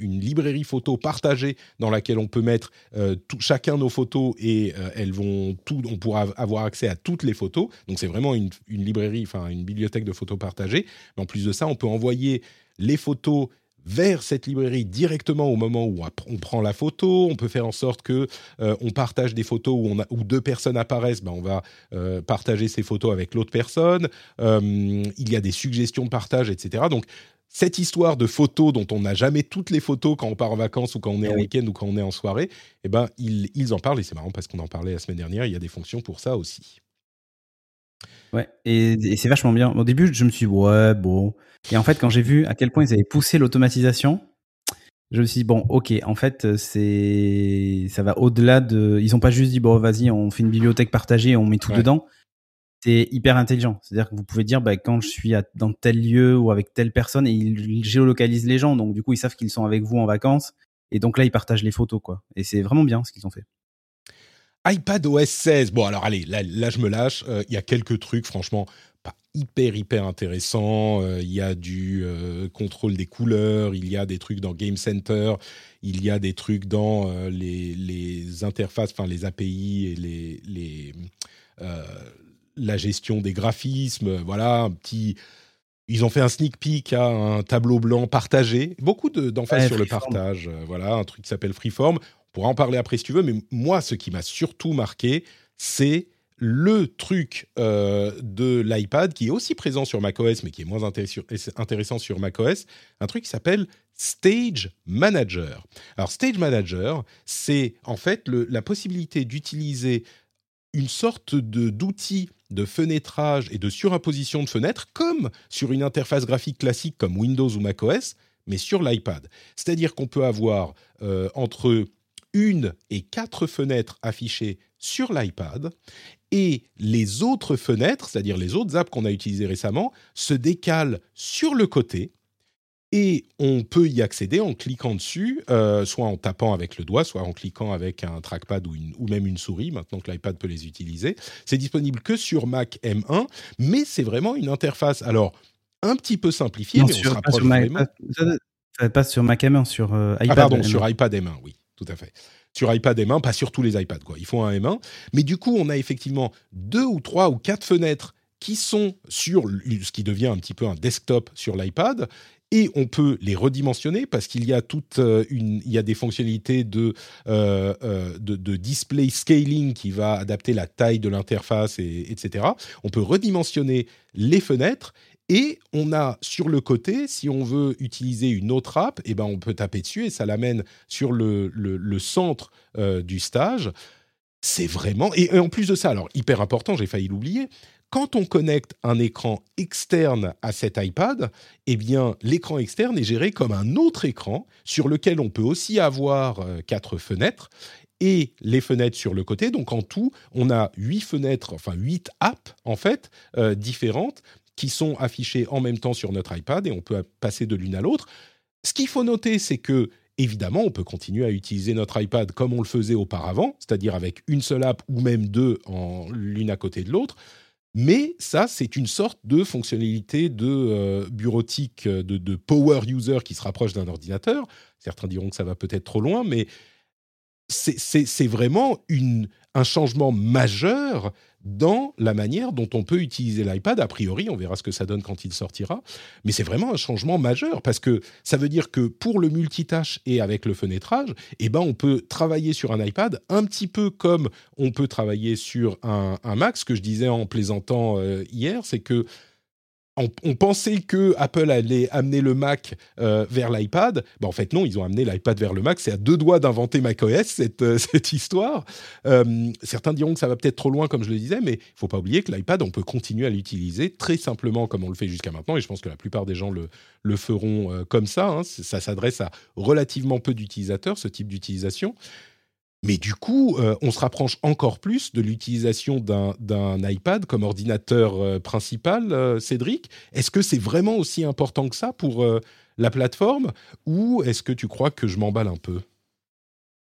une librairie photo partagée dans laquelle on peut mettre euh, chacun nos photos et euh, elles vont tout, on pourra avoir accès à toutes les photos. Donc c'est vraiment une, librairie, enfin une bibliothèque de photos partagées. En plus de ça, on peut envoyer les photos vers cette librairie directement au moment où on prend la photo. On peut faire en sorte que euh, on partage des photos où, on a, où deux personnes apparaissent. Ben on va euh, partager ces photos avec l'autre personne. Euh, il y a des suggestions de partage, etc. Donc cette histoire de photos dont on n'a jamais toutes les photos quand on part en vacances ou quand on est en week-end ou quand on est en soirée, eh ben ils, ils en parlent et c'est marrant parce qu'on en parlait la semaine dernière. Il y a des fonctions pour ça aussi. Ouais, et, c'est vachement bien. Au début, je me suis dit, ouais, bon. Et en fait, quand j'ai vu à quel point ils avaient poussé l'automatisation, je me suis dit, bon, ok, en fait, c'est, ça va au-delà de, ils ont pas juste dit, bon, vas-y, on fait une bibliothèque partagée, on met tout dedans. c'est hyper intelligent. C'est-à-dire que vous pouvez dire, bah, quand je suis dans tel lieu ou avec telle personne, et il, géolocalise les gens, donc du coup, ils savent qu'ils sont avec vous en vacances, et donc là, ils partagent les photos, quoi. Et c'est vraiment bien ce qu'ils ont fait. iPad OS 16. Bon, alors allez, là, là je me lâche. Euh, il y a quelques trucs, franchement, pas hyper, hyper intéressants. Euh, il y a du euh, contrôle des couleurs, il y a des trucs dans Game Center, il y a des trucs dans les, les, interfaces, enfin les API et les, les la gestion des graphismes, voilà, un petit. Ils ont fait un sneak peek à un tableau blanc partagé. Beaucoup d'emphase sur le partage. Voilà, un truc qui s'appelle Freeform. Pourra en parler après si tu veux, mais moi, ce qui m'a surtout marqué, c'est le truc euh, de l'iPad qui est aussi présent sur macOS, mais qui est moins intéressant sur macOS, un truc qui s'appelle Stage Manager. Alors Stage Manager, c'est en fait la possibilité d'utiliser une sorte d'outil de fenêtrage et de surimposition de fenêtres, comme sur une interface graphique classique comme Windows ou macOS, mais sur l'iPad. C'est-à-dire qu'on peut avoir euh, entre une et quatre fenêtres affichées sur l'iPad et les autres fenêtres, c'est-à-dire les autres apps qu'on a utilisées récemment, se décalent sur le côté et on peut y accéder en cliquant dessus, euh, soit en tapant avec le doigt, soit en cliquant avec un trackpad ou, une, ou même une souris, maintenant que l'iPad peut les utiliser. C'est disponible que sur Mac M1, mais c'est vraiment une interface, alors un petit peu simplifiée, mais on se rapproche vraiment. ça passe sur Mac M1, sur euh, iPad. Ah pardon, sur iPad M1, oui, tout à fait sur iPad M1, pas sur tous les iPads, quoi. Il faut un M1. Mais du coup, on a effectivement deux ou trois ou quatre fenêtres qui sont sur ce qui devient un petit peu un desktop sur l'iPad et on peut les redimensionner parce qu'il y a toute euh, une, il y a des fonctionnalités de, euh, euh, de, display scaling qui va adapter la taille de l'interface, et, etc. On peut redimensionner les fenêtres et on a sur le côté, si on veut utiliser une autre app, eh ben on peut taper dessus et ça l'amène sur le, centre du stage. C'est vraiment et, en plus de ça, alors hyper important, j'ai failli l'oublier, quand on connecte un écran externe à cet iPad, eh bien, l'écran externe est géré comme un autre écran sur lequel on peut aussi avoir euh, quatre fenêtres et les fenêtres sur le côté. Donc, en tout, on a huit fenêtres, enfin huit apps, en fait, euh, différentes qui sont affichées en même temps sur notre iPad et on peut passer de l'une à l'autre. Ce qu'il faut noter, c'est que Évidemment, on peut continuer à utiliser notre iPad comme on le faisait auparavant, c'est-à-dire avec une seule app ou même deux en l'une à côté de l'autre. Mais ça, c'est une sorte de fonctionnalité de euh, bureautique, euh, de, power user qui se rapproche d'un ordinateur. Certains diront que ça va peut-être trop loin, mais c'est vraiment un changement majeur dans la manière dont on peut utiliser l'iPad. A priori, on verra ce que ça donne quand il sortira. Mais c'est vraiment un changement majeur parce que ça veut dire que pour le multitâche et avec le fenêtrage, eh ben, on peut travailler sur un iPad un petit peu comme on peut travailler sur un, Mac. Ce que je disais en plaisantant euh, hier, c'est que on, pensait que Apple allait amener le Mac euh, vers l'iPad. Ben, en fait, non, ils ont amené l'iPad vers le Mac. C'est à deux doigts d'inventer macOS, cette, euh, cette histoire. Euh, certains diront que ça va peut-être trop loin, comme je le disais, mais il faut pas oublier que l'iPad, on peut continuer à l'utiliser très simplement comme on le fait jusqu'à maintenant. Et je pense que la plupart des gens le, feront comme ça. Hein. Ça s'adresse à relativement peu d'utilisateurs, ce type d'utilisation. Mais du coup, euh, on se rapproche encore plus de l'utilisation d'un iPad comme ordinateur euh, principal, euh, Cédric. Est-ce que c'est vraiment aussi important que ça pour la plateforme ou est-ce que tu crois que je m'emballe un peu?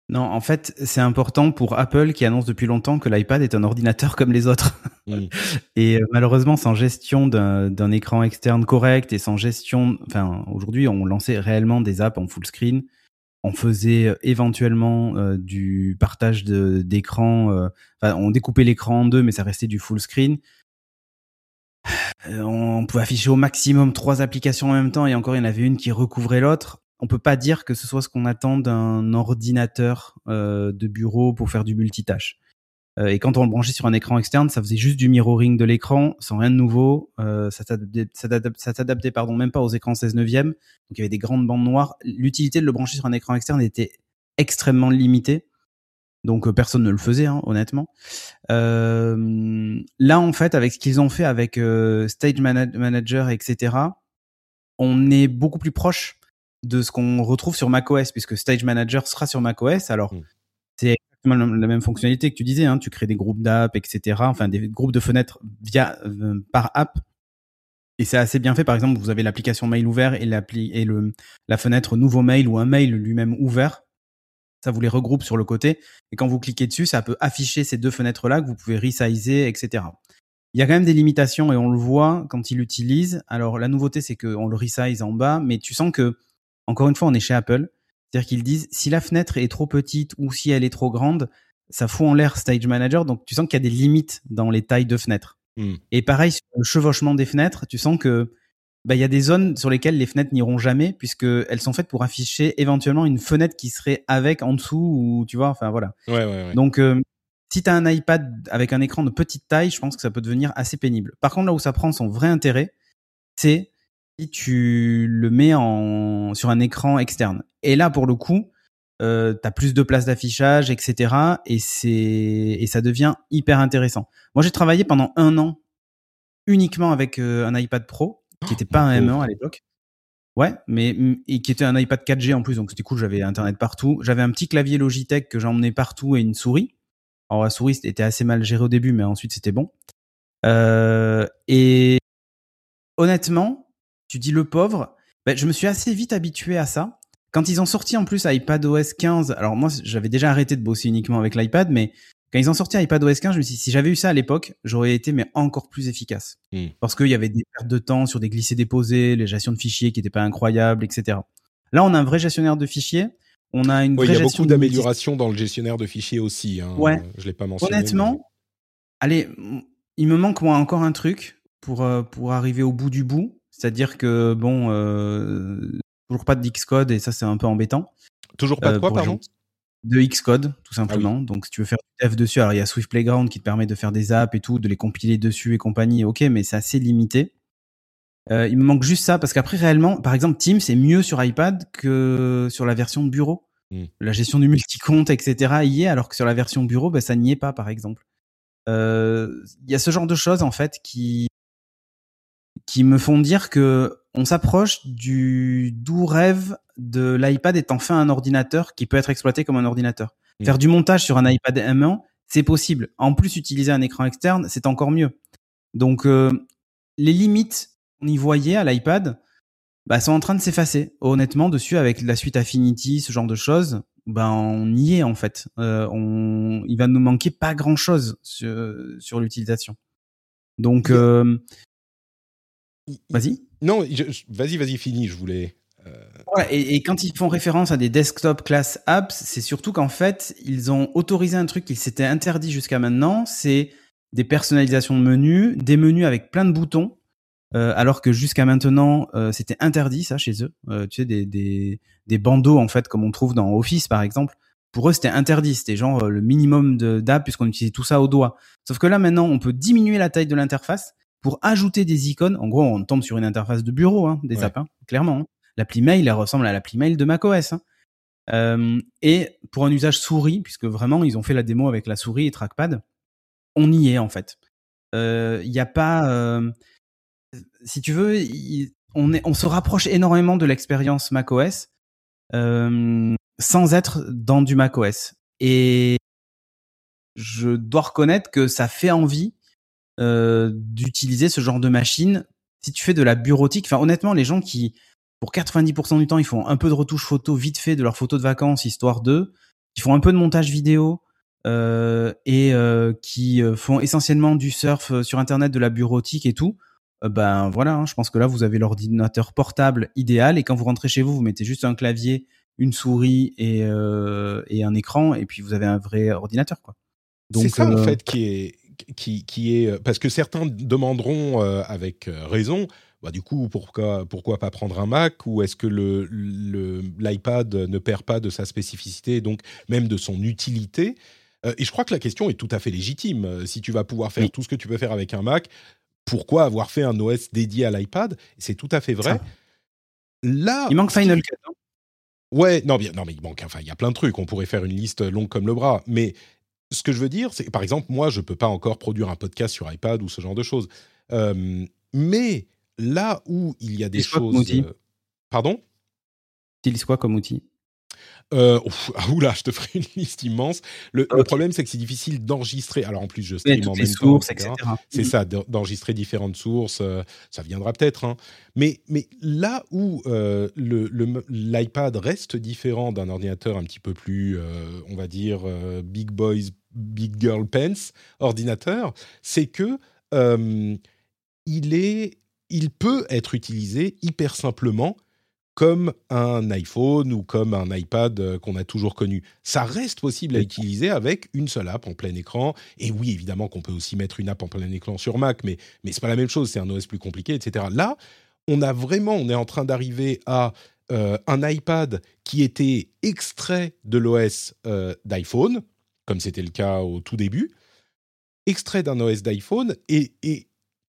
Non, en fait, c'est important pour Apple qui annonce depuis longtemps que l'iPad est un ordinateur comme les autres. Mm. et malheureusement, sans gestion d'un écran externe correct et sans gestion, enfin, aujourd'hui, on lançait réellement des apps en full screen on faisait euh, éventuellement euh, du partage d'écran. Euh, on découpait l'écran en deux, mais ça restait du full screen. on pouvait afficher au maximum trois applications en même temps, et encore il y en avait une qui recouvrait l'autre. On peut pas dire que ce soit ce qu'on attend d'un ordinateur de bureau pour faire du multitâche. Euh, et quand on le branchait sur un écran externe, ça faisait juste du mirroring de l'écran, sans rien de nouveau. Euh, ça s'adaptait, pardon, même pas aux écrans 16 neuvième. Donc il y avait des grandes bandes noires. L'utilité de le brancher sur un écran externe était extrêmement limitée. Donc euh, personne ne le faisait, hein, honnêtement. Euh, là, en fait, avec ce qu'ils ont fait avec euh, Stage Manager, etc., on est beaucoup plus proche de ce qu'on retrouve sur macOS, puisque Stage Manager sera sur macOS. Alors, mmh. c'est la même fonctionnalité que tu disais. Hein. Tu crées des groupes d'app, etc. Enfin, des groupes de fenêtres via par app. Et c'est assez bien fait. Par exemple, vous avez l'application mail ouvert et l'appli et le la fenêtre nouveau mail ou un mail lui-même ouvert. Ça vous les regroupe sur le côté. Et quand vous cliquez dessus, ça peut afficher ces deux fenêtres-là que vous pouvez resizer, etc. Il y a quand même des limitations et on le voit quand il l'utilise. Alors la nouveauté, c'est qu'on le resize en bas, mais tu sens que, encore une fois, on est chez Apple. C'est-à-dire qu'ils disent si la fenêtre est trop petite ou si elle est trop grande, ça fout en l'air Stage Manager. Donc tu sens qu'il y a des limites dans les tailles de fenêtres. Hmm. Et pareil sur le chevauchement des fenêtres, tu sens que bah, il y a des zones sur lesquelles les fenêtres n'iront jamais puisque elles sont faites pour afficher éventuellement une fenêtre qui serait avec en dessous ou tu vois enfin voilà. Ouais, ouais, ouais. Donc euh, si tu as un iPad avec un écran de petite taille, je pense que ça peut devenir assez pénible. Par contre là où ça prend son vrai intérêt, c'est tu le mets en sur un écran externe. Et là pour le coup, euh, tu as plus de place d'affichage, etc. Et c'est et ça devient hyper intéressant. Moi j'ai travaillé pendant un an uniquement avec euh, un iPad Pro qui n'était pas un M1 à l'époque. Ouais, mais et qui était un iPad 4G en plus, donc c'était cool. J'avais internet partout. J'avais un petit clavier Logitech que j'emmenais partout et une souris. Alors la souris était assez mal gérée au début, mais ensuite c'était bon. Euh, et honnêtement, tu dis le pauvre, ben, je me suis assez vite habitué à ça. Quand ils ont sorti en plus iPadOS 15, alors moi j'avais déjà arrêté de bosser uniquement avec l'iPad, mais quand ils ont sorti iPadOS 15, je me suis dit, si j'avais eu ça à l'époque, j'aurais été mais encore plus efficace. Hmm. Parce qu'il y avait des pertes de temps sur des glissés-déposés, les gestions de fichiers qui n'étaient pas incroyables, etc. Là, on a un vrai gestionnaire de fichiers. On a une vraie Il y a beaucoup d'améliorations dans le gestionnaire de fichiers aussi. Hein. Ouais. Je l'ai pas mentionné. Honnêtement, allez, il me manque moi encore un truc pour euh, pour arriver au bout du bout. C'est-à-dire que bon, euh, toujours pas de Xcode et ça c'est un peu embêtant. Toujours pas de euh, quoi, pardon de Xcode, tout simplement. Ah Donc, si tu veux faire du dev dessus, alors il y a Swift Playground qui te permet de faire des apps et tout, de les compiler dessus et compagnie. Ok, mais c'est assez limité. Euh, il me manque juste ça parce qu'après réellement, par exemple, Teams c'est mieux sur iPad que sur la version bureau. Hmm. La gestion du multi-compte, etc. y est, alors que sur la version bureau, bah, ça n'y est pas, par exemple. Euh, il y a ce genre de choses en fait qui qui me font dire que on s'approche du doux rêve de l'iPad étant fait un ordinateur qui peut être exploité comme un ordinateur. Faire du montage sur un iPad M1, c'est possible. En plus, utiliser un écran externe, c'est encore mieux. Donc, euh, les limites qu'on y voyait à l'iPad bah, sont en train de s'effacer. Honnêtement, dessus, avec la suite Affinity, ce genre de choses, ben on y est en fait. Euh, on, il va nous manquer pas grand chose sur, sur l'utilisation. Donc, euh, vas-y. Non, vas-y, vas-y, fini. Je voulais. Euh, et, quand ils font référence à des desktop class apps, c'est surtout qu'en fait, ils ont autorisé un truc qui s'était interdit jusqu'à maintenant, c'est des personnalisations de menus, des menus avec plein de boutons, euh, alors que jusqu'à maintenant, euh, c'était interdit ça chez eux. tu sais, des, des, des bandeaux en fait, comme on trouve dans Office par exemple. Pour eux, c'était interdit. C'était genre le minimum d'app puisqu'on utilisait tout ça au doigt. Sauf que là, maintenant, on peut diminuer la taille de l'interface pour ajouter des icônes. En gros, on tombe sur une interface de bureau, hein, des apps, hein, clairement. Hein. L'appli mail, elle ressemble à l'appli mail de macOS. Hein. Euh, et pour un usage souris, puisque vraiment ils ont fait la démo avec la souris et trackpad, on y est en fait. Il euh, n'y a pas, euh, si tu veux, on, est, on se rapproche énormément de l'expérience macOS euh, sans être dans du macOS. Et je dois reconnaître que ça fait envie d'utiliser ce genre de machine si tu fais de la bureautique. Enfin, honnêtement, les gens qui pour 90% du temps, ils font un peu de retouche photo vite fait de leurs photos de vacances, histoire d'eux. Ils font un peu de montage vidéo euh, et euh, qui euh, font essentiellement du surf sur Internet, de la bureautique et tout. ben voilà, hein, je pense que là, vous avez l'ordinateur portable idéal et quand vous rentrez chez vous, vous mettez juste un clavier, une souris et, et un écran et puis vous avez un vrai ordinateur. quoi. C'est ça en fait qui est qui, qui est parce que certains demanderont avec raison bah, du coup, pourquoi, pourquoi pas prendre un Mac Ou est-ce que l'iPad le, ne perd pas de sa spécificité, donc même de son utilité euh, Et je crois que la question est tout à fait légitime. Euh, si tu vas pouvoir faire tout ce que tu peux faire avec un Mac, pourquoi avoir fait un OS dédié à l'iPad? C'est tout à fait vrai. Là, il manque Final Cut. Ouais, non, bien, non, mais il manque. Enfin, il y a plein de trucs. On pourrait faire une liste longue comme le bras. Mais ce que je veux dire, c'est par exemple, moi, je peux pas encore produire un podcast sur iPad ou ce genre de choses. Euh, mais là où il y a des choses. Comme outil euh, Pardon? Utilise quoi comme outil euh, ah, oula, je te ferai une liste immense. Le, problème, c'est que c'est difficile d'enregistrer. Alors en plus, je stream en même sources, etc. C'est mm. ça, d'enregistrer différentes sources. Euh, ça viendra peut-être. Hein. Mais, mais là où euh, l'iPad reste différent d'un ordinateur un petit peu plus, on va dire, big boys, big girl pants ordinateur, c'est que il est, il peut être utilisé hyper simplement comme un iPhone ou comme un iPad euh, qu'on a toujours connu. Ça reste possible à utiliser avec une seule app en plein écran. Et oui, évidemment qu'on peut aussi mettre une app en plein écran sur Mac, mais, mais c'est pas la même chose, c'est un OS plus compliqué, etc. Là, on a vraiment, on est en train d'arriver à euh, un iPad qui était extrait de l'OS euh, d'iPhone, comme c'était le cas au tout début, extrait d'un OS d'iPhone et,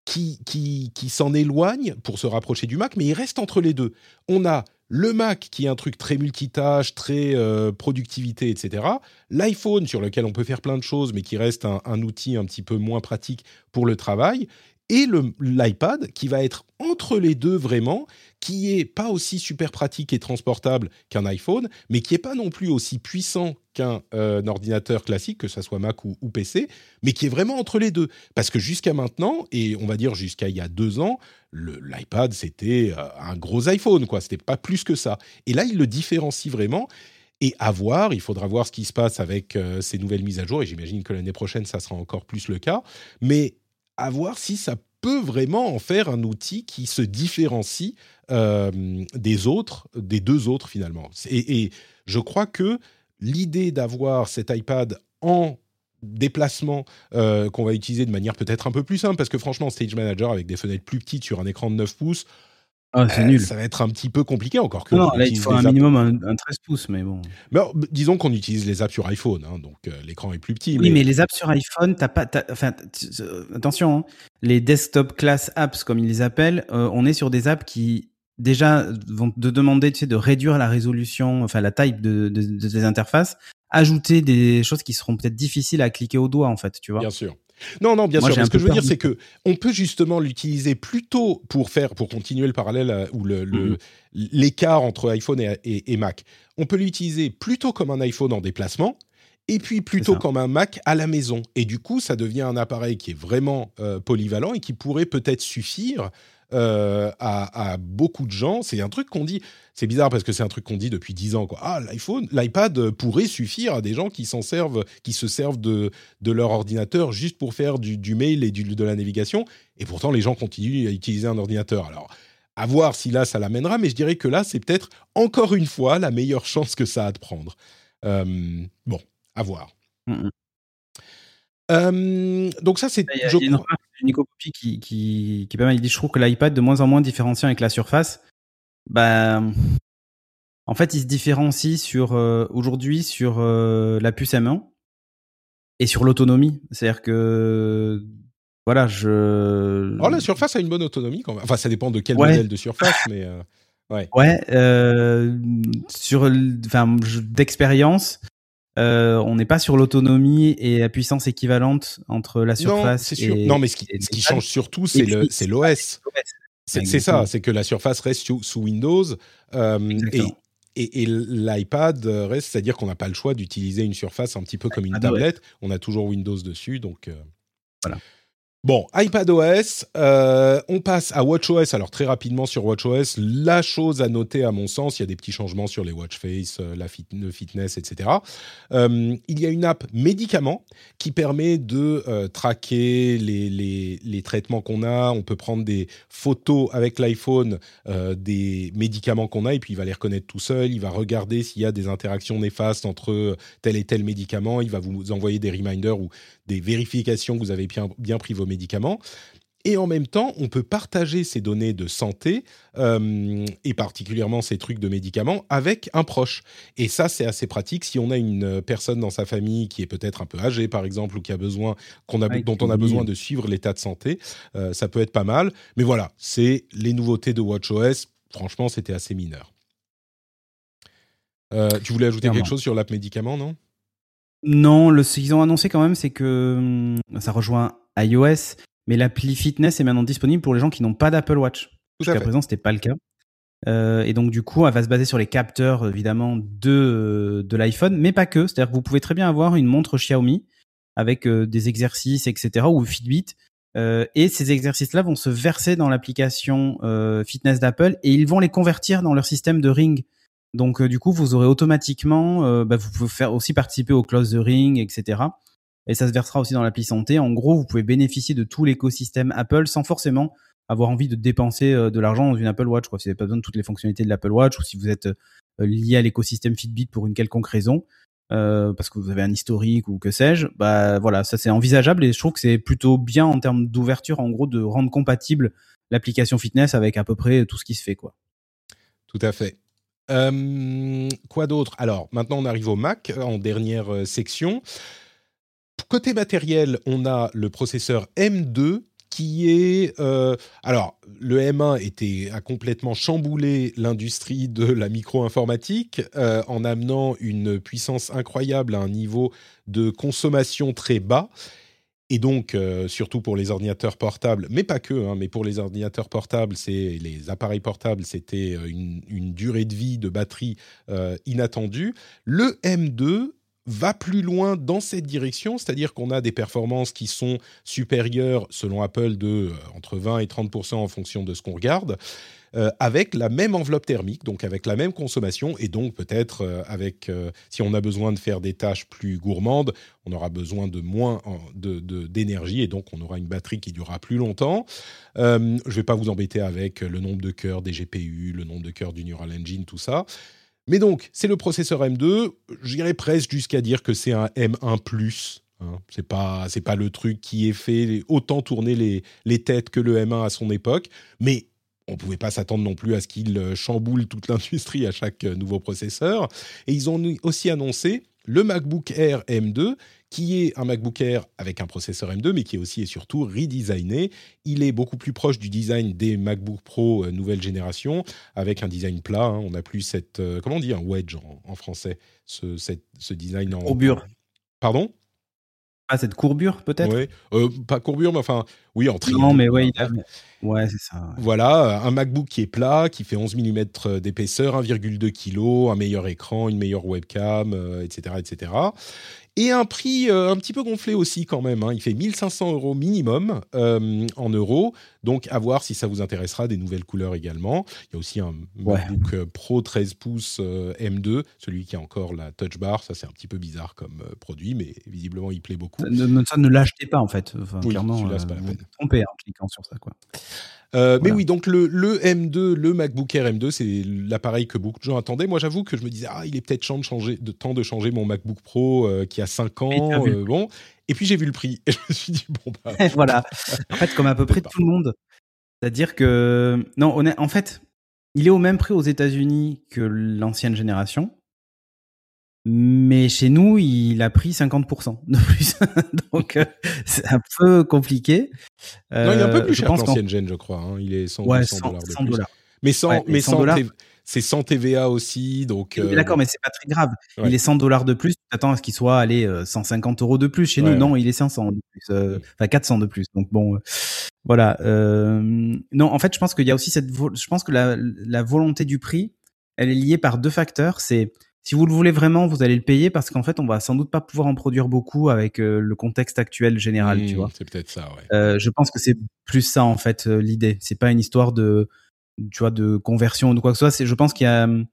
qui, qui, qui s'en éloigne pour se rapprocher du Mac, mais il reste entre les deux. On a le Mac qui est un truc très multitâche, très euh, productivité, etc. L'iPhone sur lequel on peut faire plein de choses, mais qui reste un, un outil un petit peu moins pratique pour le travail et l'iPad qui va être entre les deux vraiment, qui est pas aussi super pratique et transportable qu'un iPhone, mais qui est pas non plus aussi puissant qu'un euh, ordinateur classique, que ce soit Mac ou, PC, mais qui est vraiment entre les deux. Parce que jusqu'à maintenant, et on va dire jusqu'à il y a deux ans, l'iPad c'était euh, un gros iPhone, quoi. C'était pas plus que ça. Et là, il le différencie vraiment. Et à voir, il faudra voir ce qui se passe avec euh, ces nouvelles mises à jour, et j'imagine que l'année prochaine, ça sera encore plus le cas. Mais à voir si ça peut vraiment en faire un outil qui se différencie des autres, des deux autres finalement. Et, je crois que l'idée d'avoir cet iPad en déplacement euh, qu'on va utiliser de manière peut-être un peu plus simple, parce que franchement, Stage Manager avec des fenêtres plus petites sur un écran de 9 pouces, ah, c'est euh, nul. Ça va être un petit peu compliqué encore que. Non, là, il faut un minimum un, 13 pouces, mais bon. Mais disons qu'on utilise les apps sur iPhone, hein, donc euh, l'écran est plus petit. Oui, mais... les apps sur iPhone, t'as pas, enfin, attention, hein, les desktop class apps comme ils les appellent, euh, on est sur des apps qui déjà vont te demander, tu sais, de réduire la résolution, enfin la taille de, de, des interfaces, ajouter des choses qui seront peut-être difficiles à cliquer au doigt, en fait, tu vois. Bien sûr. Non, non, bien sûr. ce que je veux dire, c'est que on peut justement l'utiliser plutôt pour faire, pour continuer le parallèle euh, ou le, mhm. l'écart entre iPhone et, Mac. On peut l'utiliser plutôt comme un iPhone en déplacement et puis plutôt comme un Mac à la maison. Et du coup, ça devient un appareil qui est vraiment euh, polyvalent et qui pourrait peut-être suffire euh, à, beaucoup de gens. C'est un truc qu'on dit. C'est bizarre parce que c'est un truc qu'on dit depuis dix ans. Quoi. Ah, l'iPhone, l'iPad pourrait suffire à des gens qui s'en servent, qui se servent de, leur ordinateur juste pour faire du, mail et du, de la navigation. Et pourtant, les gens continuent à utiliser un ordinateur. Alors, à voir si là, ça l'amènera. Mais je dirais que là, c'est peut-être encore une fois la meilleure chance que ça a de prendre. Euh, bon, à voir. Mmh donc ça, c'est. Il y a, Nico Popi qui, qui, qui est pas mal. Il dit Je trouve que l'iPad de moins en moins différenciant avec la surface. Bah, en fait, il se différencie sur euh, aujourd'hui sur euh, la puce M1 et sur l'autonomie. C'est-à-dire que voilà, je. Oh, la surface a une bonne autonomie quand même. Enfin, ça dépend de quel modèle de surface, mais. Euh, ouais. Ouais. sur, enfin, d'expérience, euh, on n'est pas sur l'autonomie et la puissance équivalente entre la surface non, sûr. non mais ce qui, change surtout, c'est l'OS. C'est ça, c'est que la surface reste sous, Windows euh, et, l'iPad reste, c'est-à-dire qu'on n'a pas le choix d'utiliser une surface un petit peu comme une tablette. On a toujours Windows dessus, donc euh, voilà. Bon, iPadOS, euh, on passe à WatchOS. Alors très rapidement sur WatchOS, la chose à noter à mon sens, il y a des petits changements sur les watch face, euh, la le fitness, etc. Euh, il y a une app médicaments qui permet de traquer les, les, traitements qu'on a. On peut prendre des photos avec l'iPhone des médicaments qu'on a et puis il va les reconnaître tout seul. Il va regarder s'il y a des interactions néfastes entre tel et tel médicament. Il va vous envoyer des reminders ou des vérifications que vous avez bien, bien pris vos médicaments. Et en même temps, on peut partager ces données de santé, euh, et particulièrement ces trucs de médicaments, avec un proche. Et ça, c'est assez pratique. Si on a une personne dans sa famille qui est peut-être un peu âgée, par exemple, ou qui a besoin, qu'on a, dont on a besoin de suivre l'état de santé, euh, ça peut être pas mal. Mais voilà, c'est les nouveautés de WatchOS. Franchement, c'était assez mineur. Euh, tu voulais ajouter quelque chose sur l'app médicament, non? Non, le, ce qu'ils ont annoncé quand même, c'est que hum, ça rejoint iOS, mais l'appli fitness est maintenant disponible pour les gens qui n'ont pas d'Apple Watch. Jusqu'à présent, c'était pas le cas. Euh, et donc du coup, elle va se baser sur les capteurs évidemment de de l'iPhone, mais pas que. C'est-à-dire que vous pouvez très bien avoir une montre Xiaomi avec des exercices, etc. ou Fitbit. et ces exercices-là vont se verser dans l'application fitness d'Apple et ils vont les convertir dans leur système de ring. Donc du coup, vous aurez automatiquement, bah, vous pouvez faire aussi participer au close the ring, etc et ça se versera aussi dans l'appli santé. En gros, vous pouvez bénéficier de tout l'écosystème Apple sans forcément avoir envie de dépenser euh, de l'argent dans une Apple Watch. Quoi. Si vous n'avez pas besoin de toutes les fonctionnalités de l'Apple Watch ou si vous êtes euh, lié à l'écosystème Fitbit pour une quelconque raison, euh, parce que vous avez un historique ou que sais-je, bah voilà, ça c'est envisageable et je trouve que c'est plutôt bien en termes d'ouverture, en gros, de rendre compatible l'application fitness avec à peu près tout ce qui se fait, quoi. Tout à fait. Quoi d'autre? Alors maintenant on arrive au Mac en dernière section. Côté matériel, on a le processeur M2 qui est euh, alors le M1 était a complètement chamboulé l'industrie de la micro-informatique euh, en amenant une puissance incroyable à un niveau de consommation très bas. Et donc, euh, surtout pour les ordinateurs portables, mais pas que, hein, mais pour les ordinateurs portables, c'est les appareils portables, c'était une, une, durée de vie de batterie inattendue. Le M2 va plus loin dans cette direction, c'est-à-dire qu'on a des performances qui sont supérieures, selon Apple, de euh, entre 20 et 30% en fonction de ce qu'on regarde, euh, avec la même enveloppe thermique, donc avec la même consommation, et donc peut-être euh, avec, si on a besoin de faire des tâches plus gourmandes, on aura besoin de moins d'énergie, et donc on aura une batterie qui durera plus longtemps. je ne vais pas vous embêter avec le nombre de cœurs des GPU, le nombre de cœurs du Neural Engine, tout ça. Mais donc, c'est le processeur M2. J'irais presque jusqu'à dire que c'est un M1+. Hein. C'est pas, pas le truc qui ait fait autant tourner les, les têtes que le M1 à son époque. Mais on ne pouvait pas s'attendre non plus à ce qu'il euh, chamboule toute l'industrie à chaque euh, nouveau processeur. Et ils ont aussi annoncé le MacBook Air M2, qui est un MacBook Air avec un processeur M2, mais qui est aussi et surtout redesigné. Il est beaucoup plus proche du design des MacBook Pro euh, nouvelle génération, avec un design plat. Hein. On n'a plus cette, euh, comment on dit, un wedge en, français, ce, ce design en... Courbure. Pardon? Ah, cette courbure, peut-être? Oui, euh, pas courbure, mais enfin, oui, en triangle. Non, mais ouais, ouais c'est ça. Voilà, un MacBook qui est plat, qui fait 11 mm d'épaisseur, 1,2 kg, un meilleur écran, une meilleure webcam, etc., etc et un prix euh, un petit peu gonflé aussi quand même. Hein. Il fait 1500 euros minimum euh, en euros, donc à voir si ça vous intéressera, des nouvelles couleurs également. Il y a aussi un MacBook euh, Pro 13 pouces M2, celui qui a encore la Touch Bar. Ça c'est un petit peu bizarre comme produit, mais visiblement il plaît beaucoup. Ça ne, l'achetez pas en fait. Enfin, clairement, pas la peine. Trompez en cliquant sur ça quoi. Euh, mais oui, donc le, le, M2, le MacBook Air M2, c'est l'appareil que beaucoup de gens attendaient. Moi, j'avoue que je me disais, ah, il est peut-être temps de changer, de temps de changer mon MacBook Pro euh, qui a 5 ans. Euh, bon. Et puis j'ai vu le prix et je me suis dit, bon, bah. voilà. En fait, comme à peu près tout le monde. C'est-à-dire que, non, on est, en fait, il est au même prix aux États-Unis que l'ancienne génération. Mais chez nous, il a pris 50% de plus. Donc, euh, c'est un peu compliqué. non, il est un peu euh, plus cher que l'ancienne gêne, je crois. Hein. Il est 100, dollars de plus. Mais sans, mais sans, c'est sans TVA aussi, donc. Euh, d'accord, mais c'est pas très grave. Il est 100 dollars de plus. Tu attends à ce qu'il soit allez 150 euros de plus chez nous. Non, il est 500 de plus, enfin 400 de plus. Donc bon, voilà. non, en fait, je pense qu'il y a aussi cette, je pense que la, la volonté du prix, elle est liée par deux facteurs. C'est si vous le voulez vraiment, vous allez le payer parce qu'en fait, on va sans doute pas pouvoir en produire beaucoup avec euh, le contexte actuel général, tu vois. C'est peut-être ça, ouais. Euh, je pense que c'est plus ça en fait euh, l'idée. C'est pas une histoire de, tu vois, de conversion ou de quoi que ce soit. C'est, je pense qu'il y a, il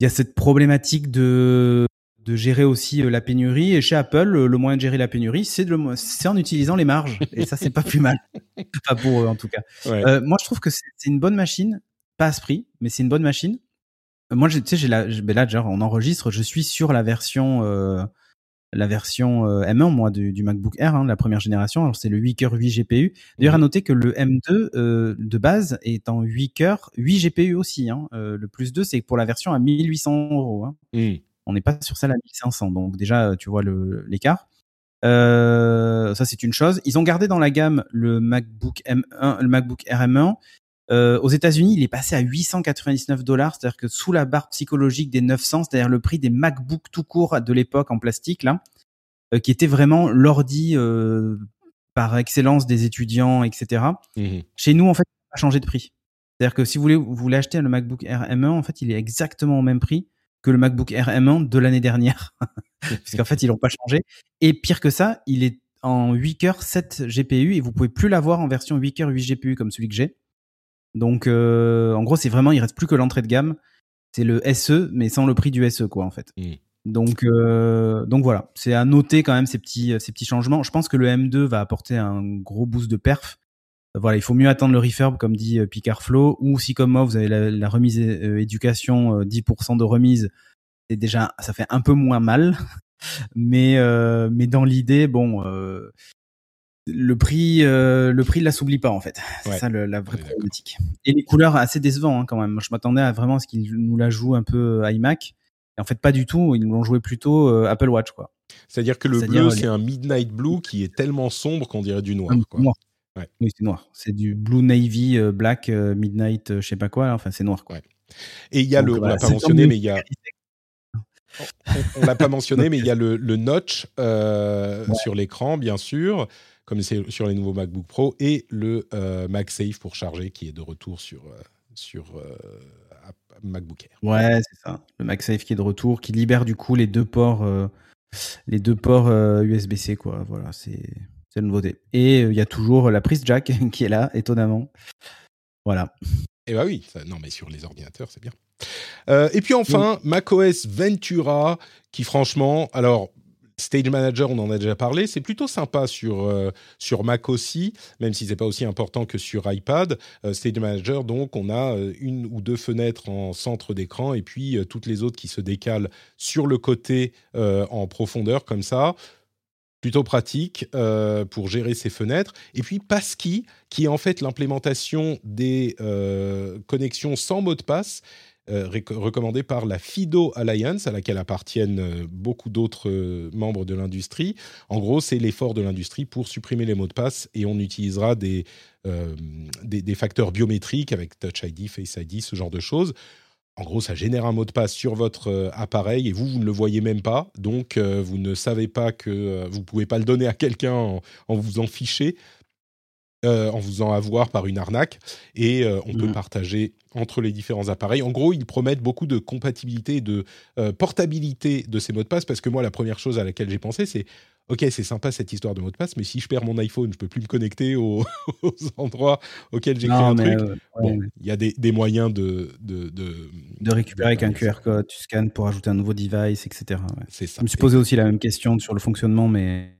y a cette problématique de de gérer aussi la pénurie. Et chez Apple, le moyen de gérer la pénurie, c'est de c'est en utilisant les marges. Et ça, c'est pas plus mal. Pas pour eux, en tout cas. Euh, moi, je trouve que c'est une bonne machine, pas à ce prix, mais c'est une bonne machine. Moi, tu sais, j'ai la, ben là, genre, on enregistre. Je suis sur la version, euh, la version euh, M1, moi, du, du MacBook Air, hein, la première génération. Alors, c'est le 8 cœurs 8 GPU. D'ailleurs, à noter que le M2 euh, de base est en 8 cœurs 8 GPU aussi. Hein. Le plus 2, c'est pour la version à 1800 euros. Hein. Mhm. On n'est pas sur celle à 1500. Donc, déjà, tu vois l'écart. Ça c'est une chose. Ils ont gardé dans la gamme le MacBook M1, le MacBook Air M1 euh, aux États-Unis, il est passé à 899 dollars, c'est-à-dire que sous la barre psychologique des 900, c'est-à-dire le prix des MacBook tout court de l'époque en plastique là, euh, qui était vraiment l'ordi euh, par excellence des étudiants, etc. Mmh Chez nous, en fait, ça a changé de prix. C'est-à-dire que si vous voulez, vous voulez acheter le MacBook Air M1, en fait, il est exactement au même prix que le MacBook Air M1 de l'année dernière. Puisqu'en fait, ils l'ont pas changé. Et pire que ça, il est en 8 cœurs 7 GPU et vous pouvez plus l'avoir en version 8 cœurs 8 GPU comme celui que j'ai. Donc, euh, en gros, c'est vraiment, il reste plus que l'entrée de gamme. C'est le SE, mais sans le prix du SE, quoi, en fait. Donc, euh, donc voilà, c'est à noter quand même ces petits, ces petits changements. Je pense que le M2 va apporter un gros boost de perf. Voilà, il faut mieux attendre le refurb, comme dit euh, Picard Flow, ou si comme moi vous avez la, la remise euh, éducation, euh, 10% de remise, c'est déjà, ça fait un peu moins mal. mais, euh, mais dans l'idée, bon, euh, le prix, euh, le prix là s'oublie pas en fait. C'est Ouais, ça le- la vraie on problématique. Et les couleurs assez décevant hein, quand même. Moi, je m'attendais à vraiment à ce qu'ils nous la jouent un peu iMac. Et en fait, pas du tout. Ils nous l'ont joué plutôt euh, Apple Watch quoi. C'est-à-dire que le bleu, les- c'est un midnight blue qui est tellement sombre qu'on dirait du noir. Quoi. noir. Ouais. Oui, c'est noir. C'est du blue navy, euh, black, euh, midnight, euh, je sais pas quoi. là. Enfin, c'est noir quoi. Ouais. Et il y a Donc, le, on voilà, l'a pas mentionné, mais il y a, on, on l'a pas mentionné, mais il y a le, le notch euh, Ouais. sur l'écran, bien sûr, comme c'est sur les nouveaux MacBook Pro, et le euh, MagSafe pour charger qui est de retour sur, euh, sur euh, MacBook Air. Ouais, c'est ça. Le MagSafe qui est de retour, qui libère du coup les deux ports, euh, les deux ports euh, USB-C quoi. Voilà, c'est la nouveauté. Et euh, il y a toujours la prise jack qui est là, étonnamment. Voilà. Eh bah oui, ça- non mais sur les ordinateurs, c'est bien. Et puis enfin, macOS Ventura, qui franchement, alors Stage Manager, on en a déjà parlé, c'est plutôt sympa sur euh, sur Mac aussi, même si c'est pas aussi important que sur iPad. Euh, Stage Manager, donc, on a euh, une ou deux fenêtres en centre d'écran et puis toutes les autres qui se décalent sur le côté en profondeur comme ça plutôt pratique pour gérer ces fenêtres. Et puis Passkey, qui est en fait l'implémentation des connexions sans mot de passe, euh, recommandée par la FIDO Alliance, à laquelle appartiennent euh, beaucoup d'autres euh, membres de l'industrie. En gros, c'est l'effort de l'industrie pour supprimer les mots de passe et on utilisera des, des, facteurs biométriques avec Touch ID, Face ID, ce genre de choses. En gros, ça génère un mot de passe sur votre appareil et vous, vous ne le voyez même pas. Donc, vous ne savez pas que vous pouvez pas le donner à quelqu'un en, vous en euh, en vous faisant avoir par une arnaque. Et euh, on peut Mhm. partager entre les différents appareils. En gros, ils promettent beaucoup de compatibilité, et de euh, portabilité de ces mots de passe parce que moi, la première chose à laquelle j'ai pensé, c'est Ok, c'est sympa cette histoire de mot de passe, mais si je perds mon iPhone, je peux plus me connecter aux, aux endroits auxquels j'ai créé un truc. euh, ouais, Bon, ouais. il y a des, des moyens de, de, de, de récupérer avec un. QR code, tu scannes pour ajouter un nouveau device, etc. ouais. C'est ça. Je me suis posé aussi la même question sur le fonctionnement, mais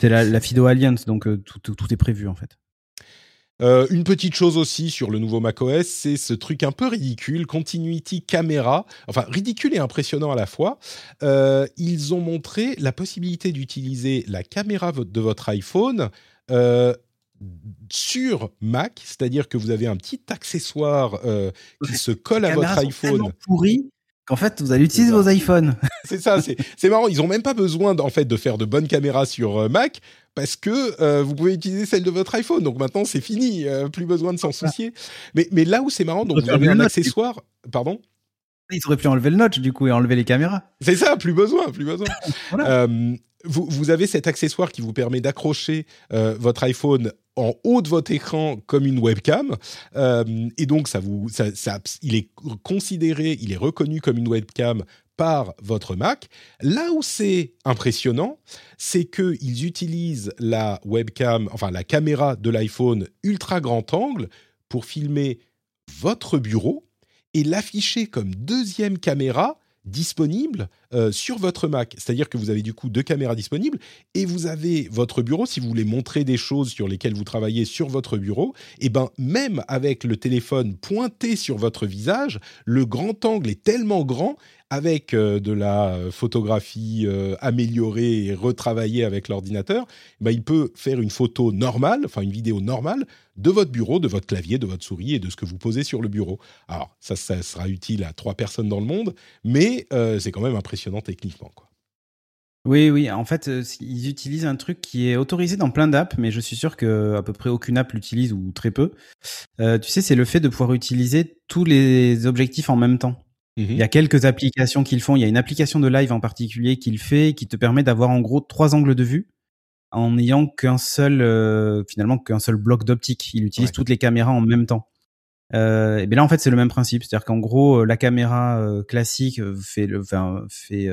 c'est la, la FIDO Alliance, donc euh, tout, tout, tout est prévu en fait. Euh, une petite chose aussi sur le nouveau macOS, c'est ce truc un peu ridicule, Continuity Camera. Enfin, ridicule et impressionnant à la fois. Euh, ils ont montré la possibilité d'utiliser la caméra de votre iPhone euh, sur Mac, c'est-à-dire que vous avez un petit accessoire qui se colle à votre iPhone. tellement pourries qu'en fait vous allez utiliser vos iPhones. C'est ça, c'est marrant. Ils ont même pas besoin en fait de faire de bonnes caméras sur Mac parce que euh, vous pouvez utiliser celle de votre iPhone. Donc maintenant c'est fini, euh, plus besoin de s'en soucier. Mais, mais là où c'est marrant, donc vous avez un accessoire. Pardon? Ils auraient pu enlever le notch du coup et enlever les caméras. C'est ça, plus besoin, plus besoin. Voilà. Euh, vous, vous avez cet accessoire qui vous permet d'accrocher votre iPhone en haut de votre écran comme une webcam, Euh, et donc ça vous, ça, ça- il est considéré, il est reconnu comme une webcam par votre Mac. Là où c'est impressionnant, c'est que ils utilisent la webcam, enfin la caméra de l'iPhone ultra grand angle pour filmer votre bureau et l'afficher comme deuxième caméra disponible euh, sur votre Mac. C'est-à-dire que vous avez du coup deux caméras disponibles et vous avez votre bureau, si vous voulez montrer des choses sur lesquelles vous travaillez sur votre bureau, et ben même avec le téléphone pointé sur votre visage, le grand angle est tellement grand avec euh, de la euh, photographie euh, améliorée et retravaillée avec l'ordinateur, ben, il peut faire une photo normale, enfin une vidéo normale de votre bureau, de votre clavier, de votre souris et de ce que vous posez sur le bureau. Alors ça, ça sera utile à trois personnes dans le monde, mais c'est quand même impressionnant techniquement. Oui, oui. En fait, ils utilisent un truc qui est autorisé dans plein d'apps, mais je suis sûr que à peu près aucune app l'utilise ou très peu. Tu sais, c'est le fait de pouvoir utiliser tous les objectifs en même temps. Il y a quelques applications qui le font. Il y a une application de live en particulier qui le fait, qui te permet d'avoir en gros trois angles de vue en n'ayant qu'un seul, euh, finalement, qu'un seul bloc d'optique. Il utilise Ouais. toutes les caméras en même temps. Euh, et bien là, en fait, c'est le même principe, c'est-à-dire qu'en gros, la caméra classique fait le, enfin, fait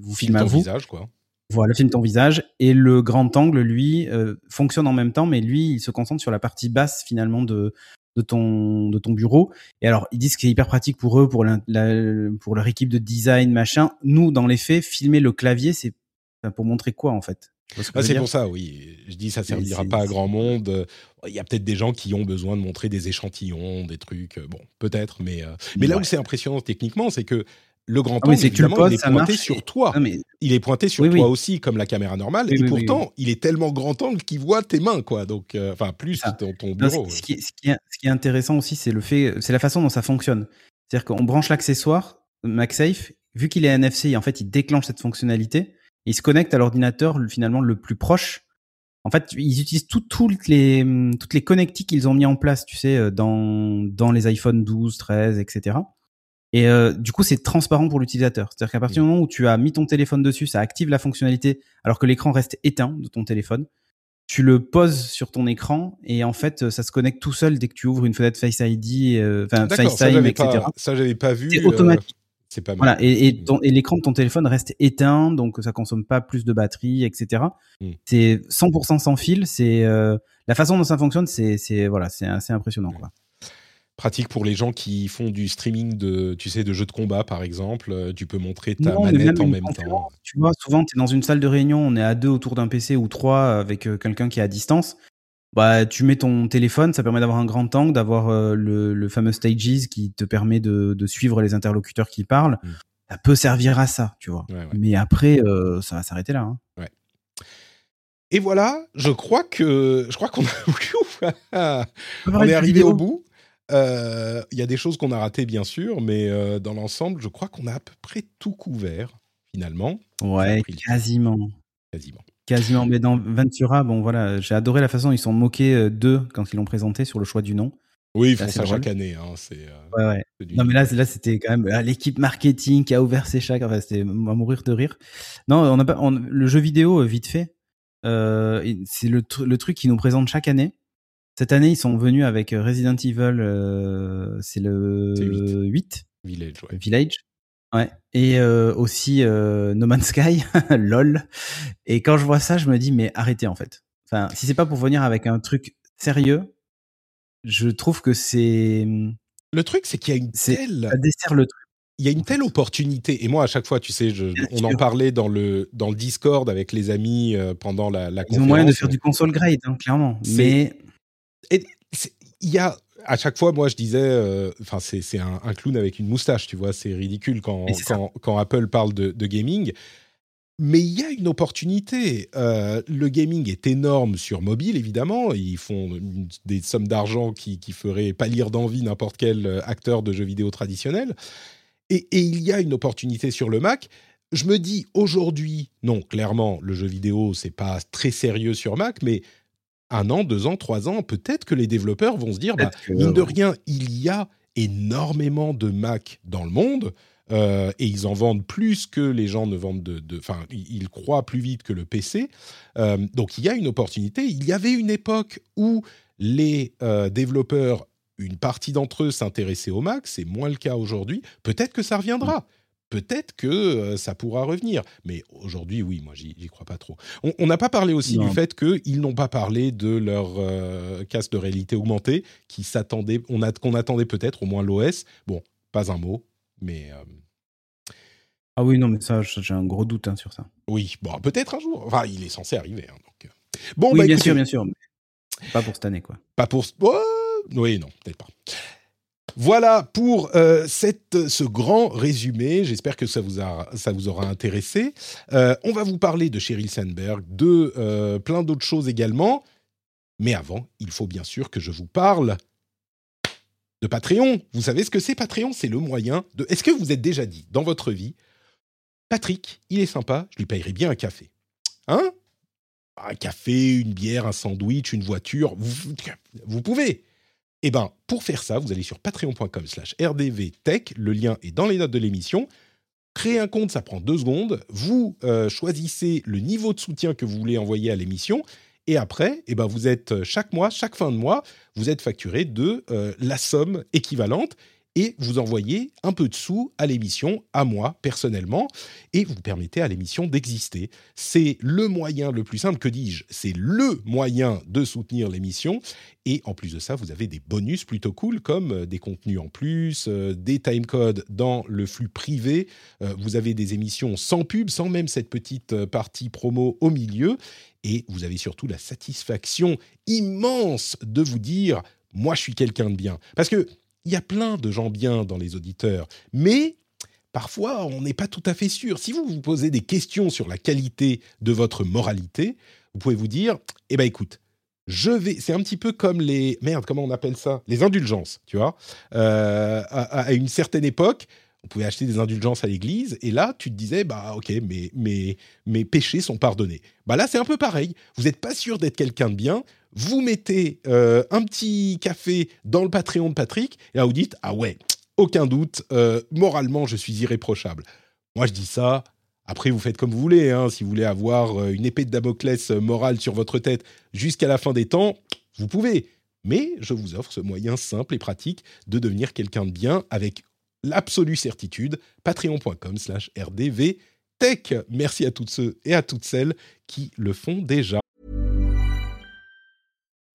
vous filme à vous. visage, quoi. Voilà, filme ton visage et le grand angle, lui, fonctionne en même temps, mais lui, il se concentre sur la partie basse finalement de de ton de ton bureau. Et alors ils disent que c'est hyper pratique pour eux, pour la, pour leur équipe de design machin. Nous, dans les faits, filmer le clavier, c'est pour montrer quoi en fait? Bah, c'est pour ça, oui. Je dis ça servira pas à grand monde. Il y a peut-être des gens qui ont besoin de montrer des échantillons, des trucs. Bon, peut-être, mais euh, mais là où c'est impressionnant techniquement, c'est que le grand ah, angle, évidemment, il est pointé sur toi. Ah, il est pointé sur toi aussi, comme la caméra normale. et pourtant, il est tellement grand angle qu'il voit tes mains, quoi. Donc, euh, enfin, plus ton, ton, bureau. ce, qui est, ce, qui est, intéressant aussi, c'est le fait, c'est la façon dont ça fonctionne. C'est-à-dire qu'on branche l'accessoire MagSafe, vu qu'il est NFC, en fait, il déclenche cette fonctionnalité. il se connecte à l'ordinateur finalement le plus proche. En fait, ils utilisent toutes les toutes les connectiques qu'ils ont mis en place, tu sais, euh, dans dans les iPhone 12, 13, etc. Et euh, du coup, c'est transparent pour l'utilisateur. C'est-à-dire qu'à partir du moment où tu as mis ton téléphone dessus, ça active la fonctionnalité alors que l'écran reste éteint de ton téléphone. Tu le poses sur ton écran et en fait, ça se connecte tout seul dès que tu ouvres une fenêtre Face ID, euh, enfin FaceTime, etc. ça, j'avais pas vu. C'est automatique. Euh, c'est pas mal. Voilà, et, et, et l'écran de ton téléphone reste éteint, donc ça consomme pas plus de batterie, etc. Mm. C'est 100% sans fil. C'est euh, la façon dont ça fonctionne, c'est voilà, c'est assez impressionnant, quoi pratique pour les gens qui font du streaming de, tu sais, de jeux de combat, par exemple. Euh, tu peux montrer ta manette en même temps. Tu vois, souvent, tu es dans une salle de réunion, on est à deux autour d'un PC ou trois avec euh, quelqu'un qui est à distance. Bah, tu mets ton téléphone, ça permet d'avoir un grand angle, d'avoir euh, le, fameux Stages qui te permet de, suivre les interlocuteurs qui parlent. Mm. Ça peut servir à ça, tu vois. Mais après, ça va s'arrêter là. Hein. Ouais. Et voilà, je crois que je crois qu'on a on est arrivé au bout. Euh, il y a des choses qu'on a ratées, bien sûr, mais euh, dans l'ensemble, je crois qu'on a à peu près tout couvert, finalement. Ouais, quasiment. Quasiment. Quasiment. Mais dans Ventura, bon, voilà, j'ai adoré la façon dont ils sont moqués euh, d'eux quand ils l'ont présenté sur le choix du nom. Oui, ils font ça chaque année. Hein, c'est, ouais, ouais. Non, mais là, là c'était quand même ah, l'équipe marketing qui a ouvert ses chakras. Enfin, c'était à mourir de rire. Non, on a pas, le jeu vidéo, vite fait, c'est le, le truc qu'ils nous présentent chaque année. Cette année, ils sont venus avec euh, Resident Evil, euh, c'est le 8. Village, ouais. Village. Ouais. Et euh, aussi No Man's Sky, lol. Et quand je vois ça, je me dis mais arrêtez en fait. Enfin, si c'est pas pour venir avec un truc sérieux, je trouve que c'est. Le truc, c'est qu'il y a une telle. Ça dessert le truc. Il y a une telle opportunité. Et moi, à chaque fois, tu sais, je, on en parlait dans le dans le Discord avec les amis pendant la, la Ils ont moyen de faire du console grade, hein, clairement. Mais il y a à chaque fois, moi, je disais, euh, enfin, c'est un, clown avec une moustache, tu vois, c'est ridicule quand, quand, Apple parle de, gaming. Mais il y a une opportunité. Euh, le gaming est énorme sur mobile, évidemment. Ils font des sommes d'argent qui, qui feraient pâlir d'envie n'importe quel euh, acteur de jeux vidéo traditionnel. Et, et, il y a une opportunité sur le Mac. Je me dis aujourd'hui, non, clairement, le jeu vidéo, c'est pas très sérieux sur Mac, mais un an, deux ans, trois ans, peut-être que les développeurs vont se dire, bah, mine de rien, il y a énormément de Mac dans le monde. Euh, et ils en vendent plus que les gens ne vendent de. Enfin, ils croient plus vite que le PC. Euh, donc il y a une opportunité. Il y avait une époque où les euh, développeurs, une partie d'entre eux s'intéressaient au Mac. C'est moins le cas aujourd'hui. Peut-être que ça reviendra peut-être que euh, ça pourra revenir. Mais aujourd'hui, oui, moi, j'y crois pas trop. On n'a pas parlé aussi du fait qu'ils n'ont pas parlé de leur euh, casque de réalité augmentée qui s'attendait, on a, qu'on attendait peut-être, au moins l'OS. Bon, pas un mot, mais. Euh, ah oui, non, mais ça, j'ai un gros doute hein, sur ça. Oui, bon, peut-être un jour. Enfin, il est censé arriver. Hein, donc... Bon, oui, bah, bien sûr, bien sûr. Pas pour cette année, quoi. Pas pour. oui, non, peut-être pas. Voilà pour euh, cette, ce grand résumé. J'espère que ça vous, a, ça vous aura intéressé. Euh, on va vous parler de Sheryl Sandberg, de euh, plein d'autres choses également. Mais avant, il faut bien sûr que je vous parle de Patreon. Vous savez ce que c'est Patreon? C'est le moyen de... Est-ce que vous êtes déjà dit dans votre vie, Patrick, il est sympa, je lui payerai bien un café. Hein? Un café, une bière, un sandwich, une voiture. Vous, vous pouvez. Eh bien, pour faire ça, vous allez sur patreon.com slash rdvtech, le lien est dans les notes de l'émission. Créer un compte, ça prend deux secondes. Vous euh, choisissez le niveau de soutien que vous voulez envoyer à l'émission Et après, eh ben, vous êtes chaque mois, chaque fin de mois, vous êtes facturé de la somme équivalente et vous envoyez un peu de sous à l'émission, à moi personnellement, et vous permettez à l'émission d'exister. C'est le moyen le plus simple, que dis-je C'est le moyen de soutenir l'émission. Et en plus de ça, vous avez des bonus plutôt cool comme euh, des contenus en plus, euh, des timecodes dans le flux privé. Euh, vous avez des émissions sans pub, sans même cette petite partie promo au milieu. Et vous avez surtout la satisfaction immense de vous dire moi je suis quelqu'un de bien. Parce que il y a plein de gens bien dans les auditeurs, mais parfois on n'est pas tout à fait sûr. Si vous vous posez des questions sur la qualité de votre moralité, vous pouvez vous dire, eh ben écoute, je vais. C'est un petit peu comme les merde, comment on appelle ça? Les indulgences, tu vois? Euh, à, une certaine époque, on pouvait acheter des indulgences à l'église, et là, tu te disais, bah ok, mais mes, mes péchés sont pardonnés. Bah là, c'est un peu pareil. Vous n'êtes pas sûr d'être quelqu'un de bien, vous mettez euh, un petit café dans le Patreon de Patrick, et là vous dites Ah ouais, aucun doute, euh, moralement je suis irréprochable. Moi je dis ça, après vous faites comme vous voulez, hein, si vous voulez avoir euh, une épée de Damoclès morale sur votre tête jusqu'à la fin des temps, vous pouvez. Mais je vous offre ce moyen simple et pratique de devenir quelqu'un de bien avec l'absolue certitude, patreon.com slash rdvtech. Merci à toutes ceux et à toutes celles qui le font déjà.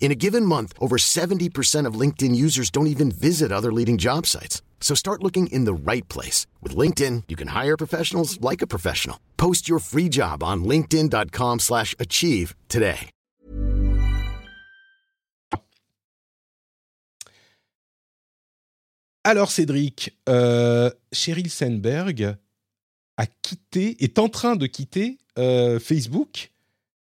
In a given month, over 70% of LinkedIn users don't even visit other leading job sites. So start looking in the right place. With LinkedIn, you can hire professionals like a professional. Post your free job on linkedin.com slash achieve today. Alors Cédric, euh, Sheryl Sandberg a quitté, est en train de quitter euh, Facebook,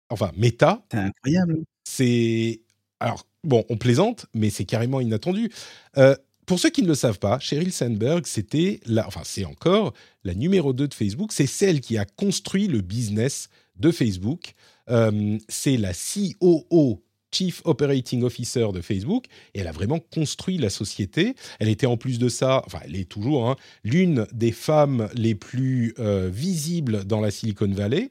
enfin Meta. C'est incroyable. C'est alors bon, on plaisante, mais c'est carrément inattendu. Euh, pour ceux qui ne le savent pas, Sheryl Sandberg, c'était la, enfin c'est encore la numéro 2 de Facebook. C'est celle qui a construit le business de Facebook. c'est la COO Chief Operating Officer de Facebook, et elle a vraiment construit la société. Elle était en plus de ça, enfin elle est toujours, hein, l'une des femmes les plus euh, visibles dans la Silicon Valley.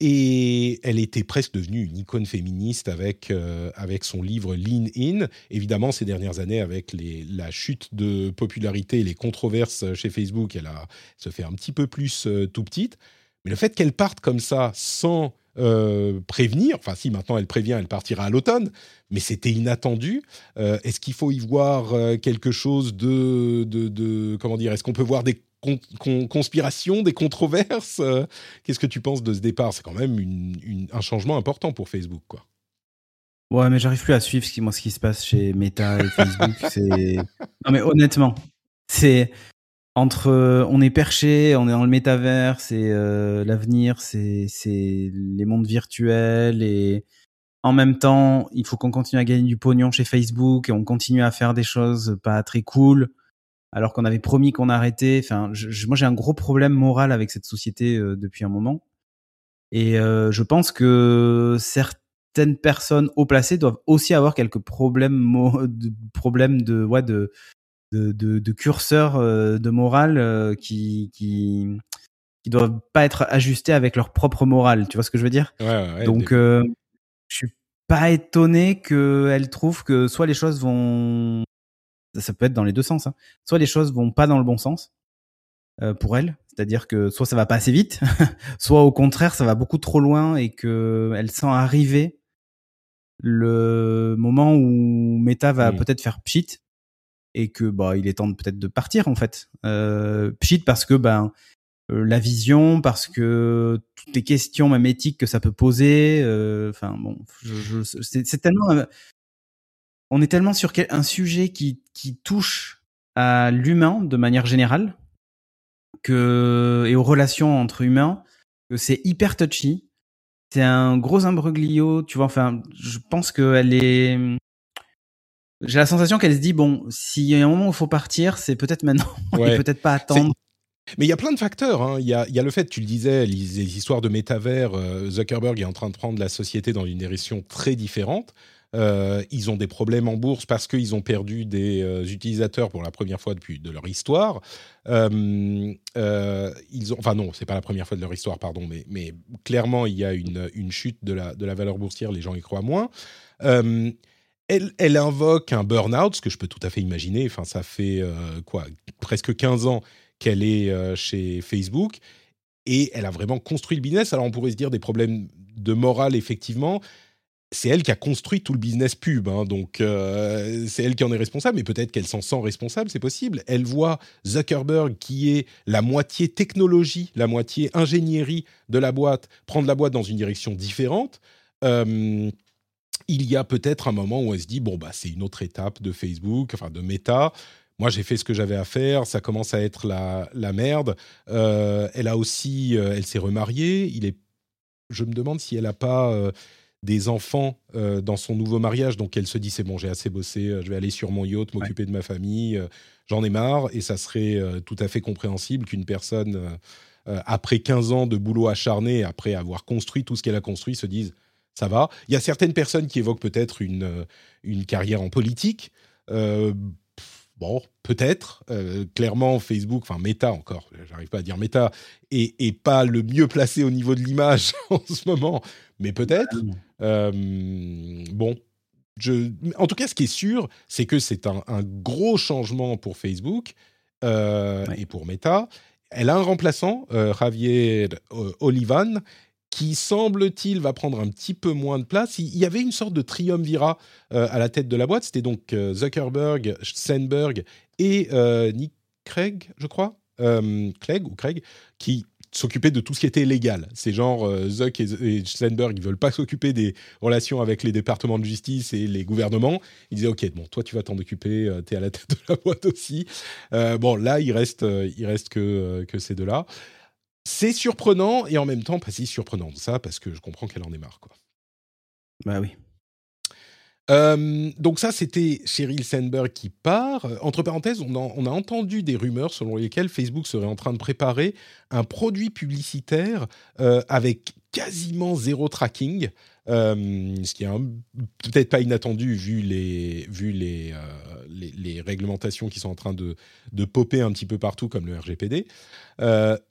Et elle était presque devenue une icône féministe avec, euh, avec son livre Lean In. Évidemment, ces dernières années, avec la chute de popularité et les controverses chez Facebook, elle a, se fait un petit peu plus euh, tout petite. Mais le fait qu'elle parte comme ça, sans euh, prévenir. Enfin, si maintenant elle prévient, elle partira à l'automne, mais c'était inattendu. Est-ce qu'il faut y voir quelque chose de, comment dire Est-ce qu'on peut voir des conspirations, des controverses Qu'est-ce que tu penses de ce départ? C'est quand même un changement important pour Facebook, quoi. Ouais, mais j'arrive plus à suivre ce qui, moi, ce qui se passe chez Meta et Facebook. c'est non, mais honnêtement, c'est entre euh, on est perché, on est dans le métavers, c'est euh, l'avenir, c'est c'est les mondes virtuels et en même temps, il faut qu'on continue à gagner du pognon chez Facebook et on continue à faire des choses pas très cool alors qu'on avait promis qu'on arrêtait. Enfin, moi j'ai un gros problème moral avec cette société euh, depuis un moment et je pense que certaines personnes haut placées doivent aussi avoir quelques problèmes de problèmes de ouais de de, de, de curseurs euh, de morale euh, qui, qui qui doivent pas être ajustés avec leur propre morale. Tu vois ce que je veux dire? Donc, euh, je suis pas étonné qu'elle trouve que soit les choses vont, ça peut être dans les deux sens, hein. soit les choses vont pas dans le bon sens euh, pour elle, c'est-à-dire que soit ça va pas assez vite, soit au contraire ça va beaucoup trop loin et que elle sent arriver le moment où Meta va peut-être faire pchit et que bah il est temps peut-être de partir en fait. Euh, pchit parce que ben euh, la vision, parce que toutes les questions même éthiques que ça peut poser. Euh, enfin bon, je, je, c'est tellement, on est tellement sur un sujet qui qui touche à l'humain de manière générale que et aux relations entre humains que c'est hyper touchy. C'est un gros imbroglio, tu vois. Enfin, je pense qu'elle est j'ai la sensation qu'elle se dit bon, s'il y a un moment où il faut partir, c'est peut-être maintenant, et peut-être pas attendre. Mais il y a plein de facteurs. Hein. Il, y a, le fait, tu le disais, les, histoires de métavers. Zuckerberg est en train de prendre la société dans une direction très différente. Euh, ils ont des problèmes en bourse parce qu'ils ont perdu des euh, utilisateurs pour la première fois depuis de leur histoire. Euh, ils ont, enfin non, c'est pas la première fois de leur histoire, pardon, mais, clairement il y a une, chute de la, valeur boursière, les gens y croient moins. Elle, elle, invoque un burn-out, ce que je peux tout à fait imaginer. Enfin, ça fait quoi, presque 15 ans qu'elle est chez Facebook et elle a vraiment construit le business. Alors on pourrait se dire des problèmes de morale, effectivement c'est elle qui a construit tout le business pub, hein, donc euh, c'est elle qui en est responsable, mais peut-être qu'elle s'en sent responsable, c'est possible. Elle voit Zuckerberg, qui est la moitié technologie, la moitié ingénierie de la boîte, prendre la boîte dans une direction différente. Euh, il y a peut-être un moment où elle se dit, bon, bah, c'est une autre étape de Facebook, enfin de Meta. Moi, j'ai fait ce que j'avais à faire, ça commence à être la, la merde. Euh, elle a aussi, elle s'est remariée. Il est, je me demande si elle n'a pas des enfants euh, dans son nouveau mariage, donc elle se dit c'est bon, j'ai assez bossé, euh, je vais aller sur mon yacht, m'occuper de ma famille, euh, j'en ai marre, et ça serait tout à fait compréhensible qu'une personne, après 15 ans de boulot acharné, après avoir construit tout ce qu'elle a construit, se dise ça va. Il y a certaines personnes qui évoquent peut-être une, une carrière en politique. Bon, peut-être. clairement, Facebook, enfin Meta encore, j'arrive pas à dire Meta, est, pas le mieux placé au niveau de l'image en ce moment, mais peut-être. Euh, bon, je, en tout cas, ce qui est sûr, c'est que c'est un, gros changement pour Facebook euh, et pour Meta. Elle a un remplaçant, euh, Javier Olivan, qui semble-t-il va prendre un petit peu moins de place. Il y avait une sorte de triumvirat à la tête de la boîte. C'était donc Zuckerberg, Sandberg et Nick Craig, je crois, Craig ou Craig, qui s'occuper de tout ce qui était légal. C'est genre euh, Zuck et, et Sandberg, ils veulent pas s'occuper des relations avec les départements de justice et les gouvernements. Ils disaient ok, bon, toi tu vas t'en occuper, euh, tu es à la tête de la boîte aussi. Euh, bon, là il reste, il reste que que ces deux-là. C'est surprenant et en même temps pas si surprenant ça parce que je comprends qu'elle en est marre quoi. Bah oui. Euh, donc ça, c'était Sheryl Sandberg qui part. Entre parenthèses, on a, entendu des rumeurs selon lesquelles Facebook serait en train de préparer un produit publicitaire euh, avec quasiment zéro tracking, euh, ce qui est peut-être pas inattendu vu les, réglementations qui sont en train de, de popper un petit peu partout comme le RGPD.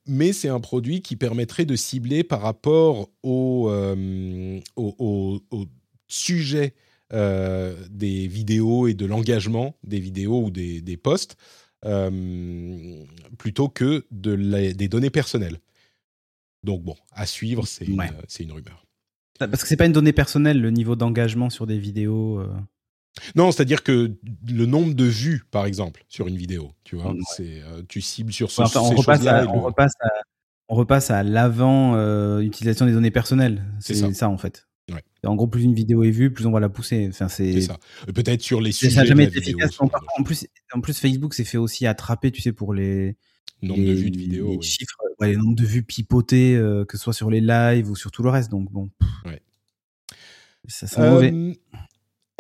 mais c'est un produit qui permettrait de cibler par rapport au, au, au sujet euh, des vidéos et de l'engagement des vidéos ou des, des posts euh, plutôt que de des données personnelles. Donc bon, à suivre, c'est une, une, rumeur. Parce que c'est pas une donnée personnelle, le niveau d'engagement sur des vidéos. Euh. Non, c'est-à-dire que le nombre de vues, par exemple, sur une vidéo, tu vois, c'est tu cibles sur ce, on, repasse à, on, repasse à, on, repasse à, l'avant utilisation des données personnelles. C'est ça. ça. en fait. En gros, plus une vidéo est vue, plus on va la pousser. Enfin, c'est ça. Peut-être sur les sujets. Ça n'a jamais été efficace. En, plus, en plus, Facebook s'est fait aussi attraper, tu sais, pour les nombre de vues de vidéos, les chiffres, les nombres de vues pipotés, euh, que ce soit sur les lives ou sur tout le reste. Donc bon. Ça sent mauvais.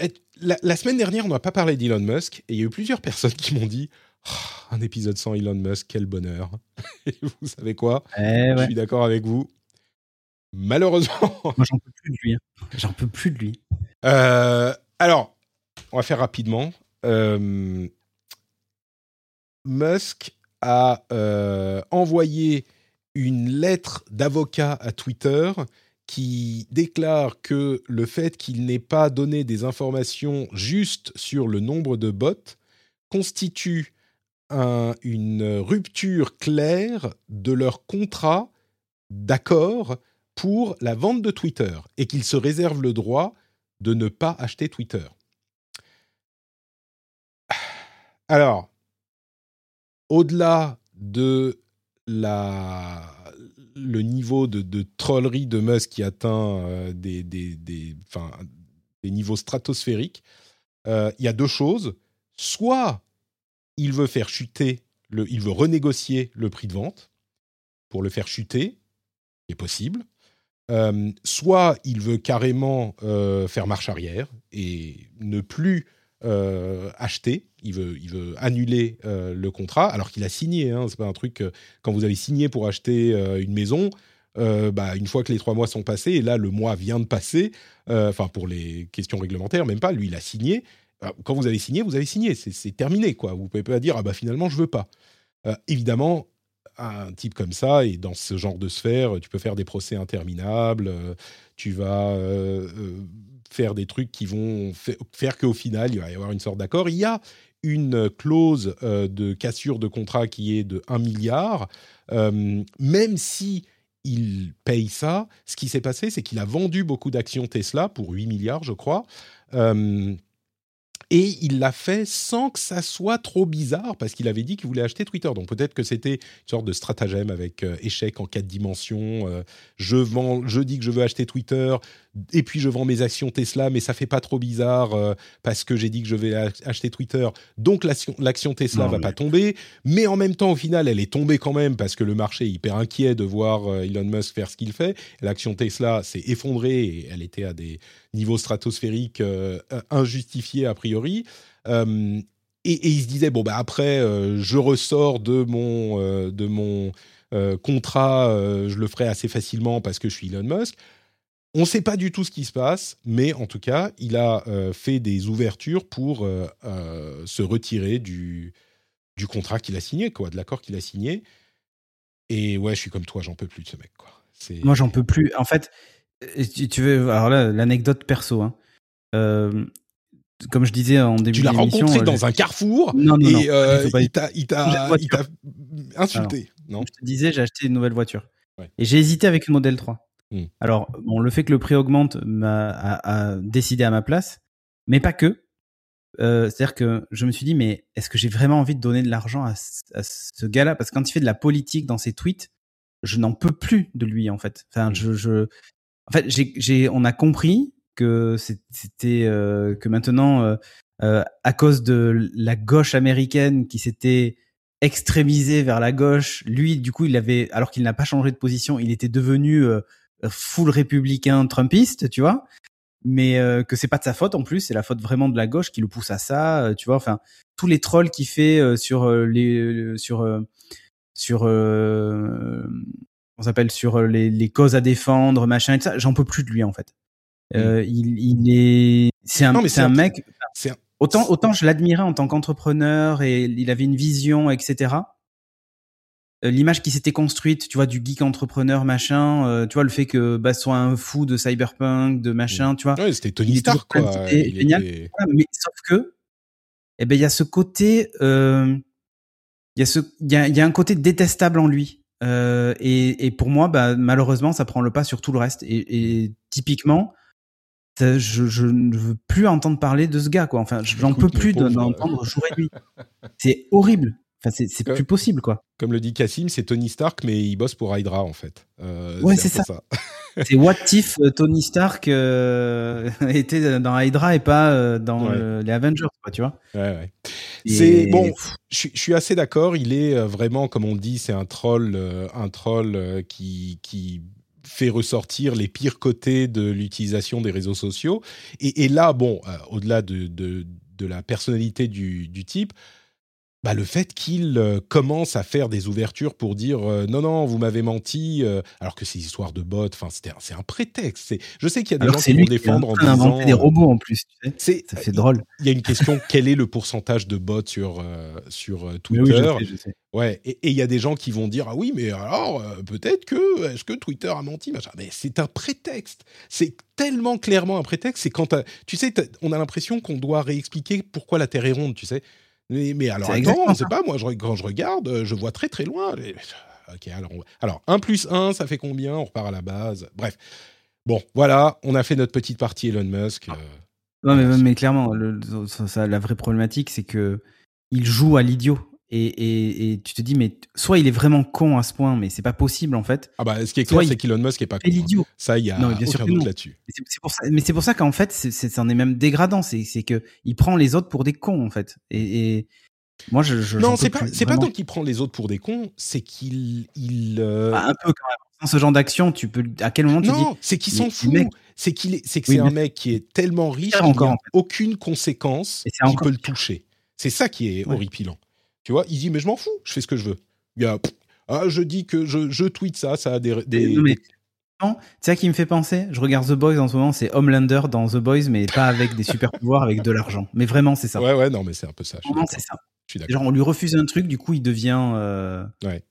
Euh, la, semaine dernière, on n'a pas parlé d'Elon Musk et il y a eu plusieurs personnes qui m'ont dit oh, un épisode sans Elon Musk, quel bonheur. et vous savez quoi? Eh Je suis d'accord avec vous. Malheureusement. Moi, j'en peux plus de lui. Hein. J'en peux plus de lui. Euh, alors, on va faire rapidement. Euh, Musk a euh, envoyé une lettre d'avocat à Twitter qui déclare que le fait qu'il n'ait pas donné des informations justes sur le nombre de bots constitue une rupture claire de leur contrat d'accord pour la vente de Twitter et qu'il se réserve le droit de ne pas acheter Twitter. Alors, au-delà de la, le niveau de, trollerie de Musk qui atteint euh, des, des, des, des, niveaux stratosphériques, euh, il y a deux choses. Soit il veut faire chuter, le, il veut renégocier le prix de vente pour le faire chuter, est possible. Euh, soit il veut carrément euh, faire marche arrière et ne plus acheter, il veut, il veut annuler le contrat, alors qu'il a signé. Hein, c'est pas un truc quand vous avez signé pour acheter une maison. bah, une fois que les trois mois sont passés, et là le mois vient de passer, enfin pour les questions réglementaires, même pas, lui il a signé. Quand vous avez signé, vous avez signé, c'est terminé quoi. Vous pouvez pas dire ah bah finalement je veux pas. évidemment, un type comme ça, et dans ce genre de sphère, tu peux faire des procès interminables, tu vas faire des trucs qui vont faire qu'au final, il va y avoir une sorte d'accord. Il y a une clause de cassure de contrat qui est de 1 milliard, même si il paye ça, ce qui s'est passé, c'est qu'il a vendu beaucoup d'actions Tesla pour 8 milliards, je crois. Et il l'a fait sans que ça soit trop bizarre, parce qu'il avait dit qu'il voulait acheter Twitter. Donc peut-être que c'était une sorte de stratagème avec euh, échec en quatre dimensions. Euh, je vends, je dis que je veux acheter Twitter, et puis je vends mes actions Tesla, mais ça fait pas trop bizarre euh, parce que j'ai dit que je vais acheter Twitter. Donc l'action Tesla va pas tomber, mais en même temps, au final, elle est tombée quand même parce que le marché est hyper inquiet de voir Elon Musk faire ce qu'il fait. L'action Tesla s'est effondrée et elle était à des niveaux stratosphériques injustifiés a priori. et, il se disait bon bah après je ressors de mon de mon contrat, je le ferai assez facilement parce que je suis Elon Musk. On ne sait pas du tout ce qui se passe, mais en tout cas, il a euh, fait des ouvertures pour euh, euh, se retirer du, du contrat qu'il a signé, quoi, de l'accord qu'il a signé. Et ouais, je suis comme toi, j'en peux plus de ce mec, quoi. Moi, j'en peux plus. En fait, tu, veux, alors là, l'anecdote perso. Hein. comme je disais en début tu l'as rencontré dans un carrefour non, non, et non, il t'a insulté. non je te disais, j'ai acheté une nouvelle voiture. Et j'ai hésité avec une modèle 3. Hmm. Alors, bon, le fait que le prix augmente m'a a, décidé à ma place, mais pas que. Euh, c'est-à-dire que je me suis dit, mais est-ce que j'ai vraiment envie de donner de l'argent à, ce gars-là? Parce que quand il fait de la politique dans ses tweets, je n'en peux plus de lui, en fait. Enfin, hmm. je, je... En fait, j'ai, on a compris que c'était euh, que maintenant, euh, euh, à cause de la gauche américaine qui s'était extrémisée vers la gauche, lui, du coup, il avait, alors qu'il n'a pas changé de position, il était devenu euh, full républicain trumpiste, tu vois, mais euh, que c'est pas de sa faute en plus, c'est la faute vraiment de la gauche qui le pousse à ça, euh, tu vois. Enfin, tous les trolls qu'il fait sur les sur sur on s'appelle sur les, les, causes à défendre, machin et tout ça, j'en peux plus de lui en fait. Mm. il, il est c'est un c'est un, mec. Autant autant je l'admirais en tant qu'entrepreneur et il avait une vision, etc. Euh, l'image qui s'était construite, tu vois, du geek entrepreneur machin, euh, tu vois, le fait que bah soit un fou de cyberpunk, de machin, tu vois. Ouais, c'était Tony Stark quoi. génial. mais sauf que, eh ben il y a ce côté, euh, il y a ce, il y a, y a, un côté détestable en lui. Euh, et, et, pour moi, bah, malheureusement, ça prend le pas sur tout le reste. Et, et typiquement, je, je, ne veux plus entendre parler de ce gars, quoi. Enfin, j'en peux plus d'entendre jour et nuit. C'est horrible c'est plus possible, quoi. Comme le dit Cassim, c'est Tony Stark, mais il bosse pour Hydra, en fait. Euh, ouais, c'est ça. c'est what if euh, Tony Stark euh, était dans Hydra et pas dans les Avengers, quoi, tu vois. Ouais, ouais. C'est bon. Je suis assez d'accord. Il est vraiment, comme on dit, c'est un troll, un troll qui qui fait ressortir les pires côtés de l'utilisation des réseaux sociaux. Et, là, bon, au-delà de, de, de, la personnalité du, du type, bah, le fait qu'il euh, commence à faire des ouvertures pour dire euh, non non vous m'avez menti euh, alors que ces histoires de bots enfin c'est un prétexte je sais qu'il y a des gens qui vont défendre en disant des robots en plus tu sais. ça fait drôle. il y a une question quel est le pourcentage de bots sur sur Twitter? ouais et il y a des gens qui vont dire ah oui mais alors peut-être que est-ce que Twitter a menti mais c'est un prétexte. C'est tellement clairement un prétexte c'est quand tu sais on a l'impression qu'on doit réexpliquer pourquoi la Terre est ronde tu sais mais, alors, attends, c'est pas, moi, je, quand je regarde, euh, je vois très très loin. Ok, alors, alors 1 plus 1, ça fait combien? On repart à la base. Bref. Bon, voilà, on a fait notre petite partie Elon Musk. Euh, non, mais, mais, clairement, ça, la vraie problématique, c'est que il joue à l'idiot. Et, tu te dis, mais soit il est vraiment con à ce point, mais c'est pas possible en fait. Ah bah, ce qui est clair, c'est qu'Elon Musk est pas con. Hein. Ça, il y a non, bien aucun doute là-dessus. Mais c'est pour ça, qu'en fait, c'est, en est même dégradant. C'est, que il prend les autres pour des cons en fait. Et, moi, je, non, c'est pas, c'est pas tant qu'il prend les autres pour des cons, c'est qu'il, il, euh, bah, un peu quand même. Dans ce genre d'action, tu peux, à quel moment tu non, c'est qu'il s'en fout. c'est qu'il est, c'est que c'est un mec qui est tellement riche qu'il n'y a aucune conséquence qui peut le toucher. C'est ça qui est horripilant. Tu vois, il dit mais je m'en fous, je fais ce que je veux. Il y a, ah, je dis que je, je tweete ça, ça a des, des, tu sais qui me fait penser? Je regarde The Boys en ce moment, c'est Homelander dans The Boys, mais pas avec des super pouvoirs, avec de l'argent. Mais vraiment, c'est ça. Ouais, ouais, non, mais c'est un peu ça. c'est ça. Genre, on lui refuse un truc, du coup, il devient. Euh, ouais.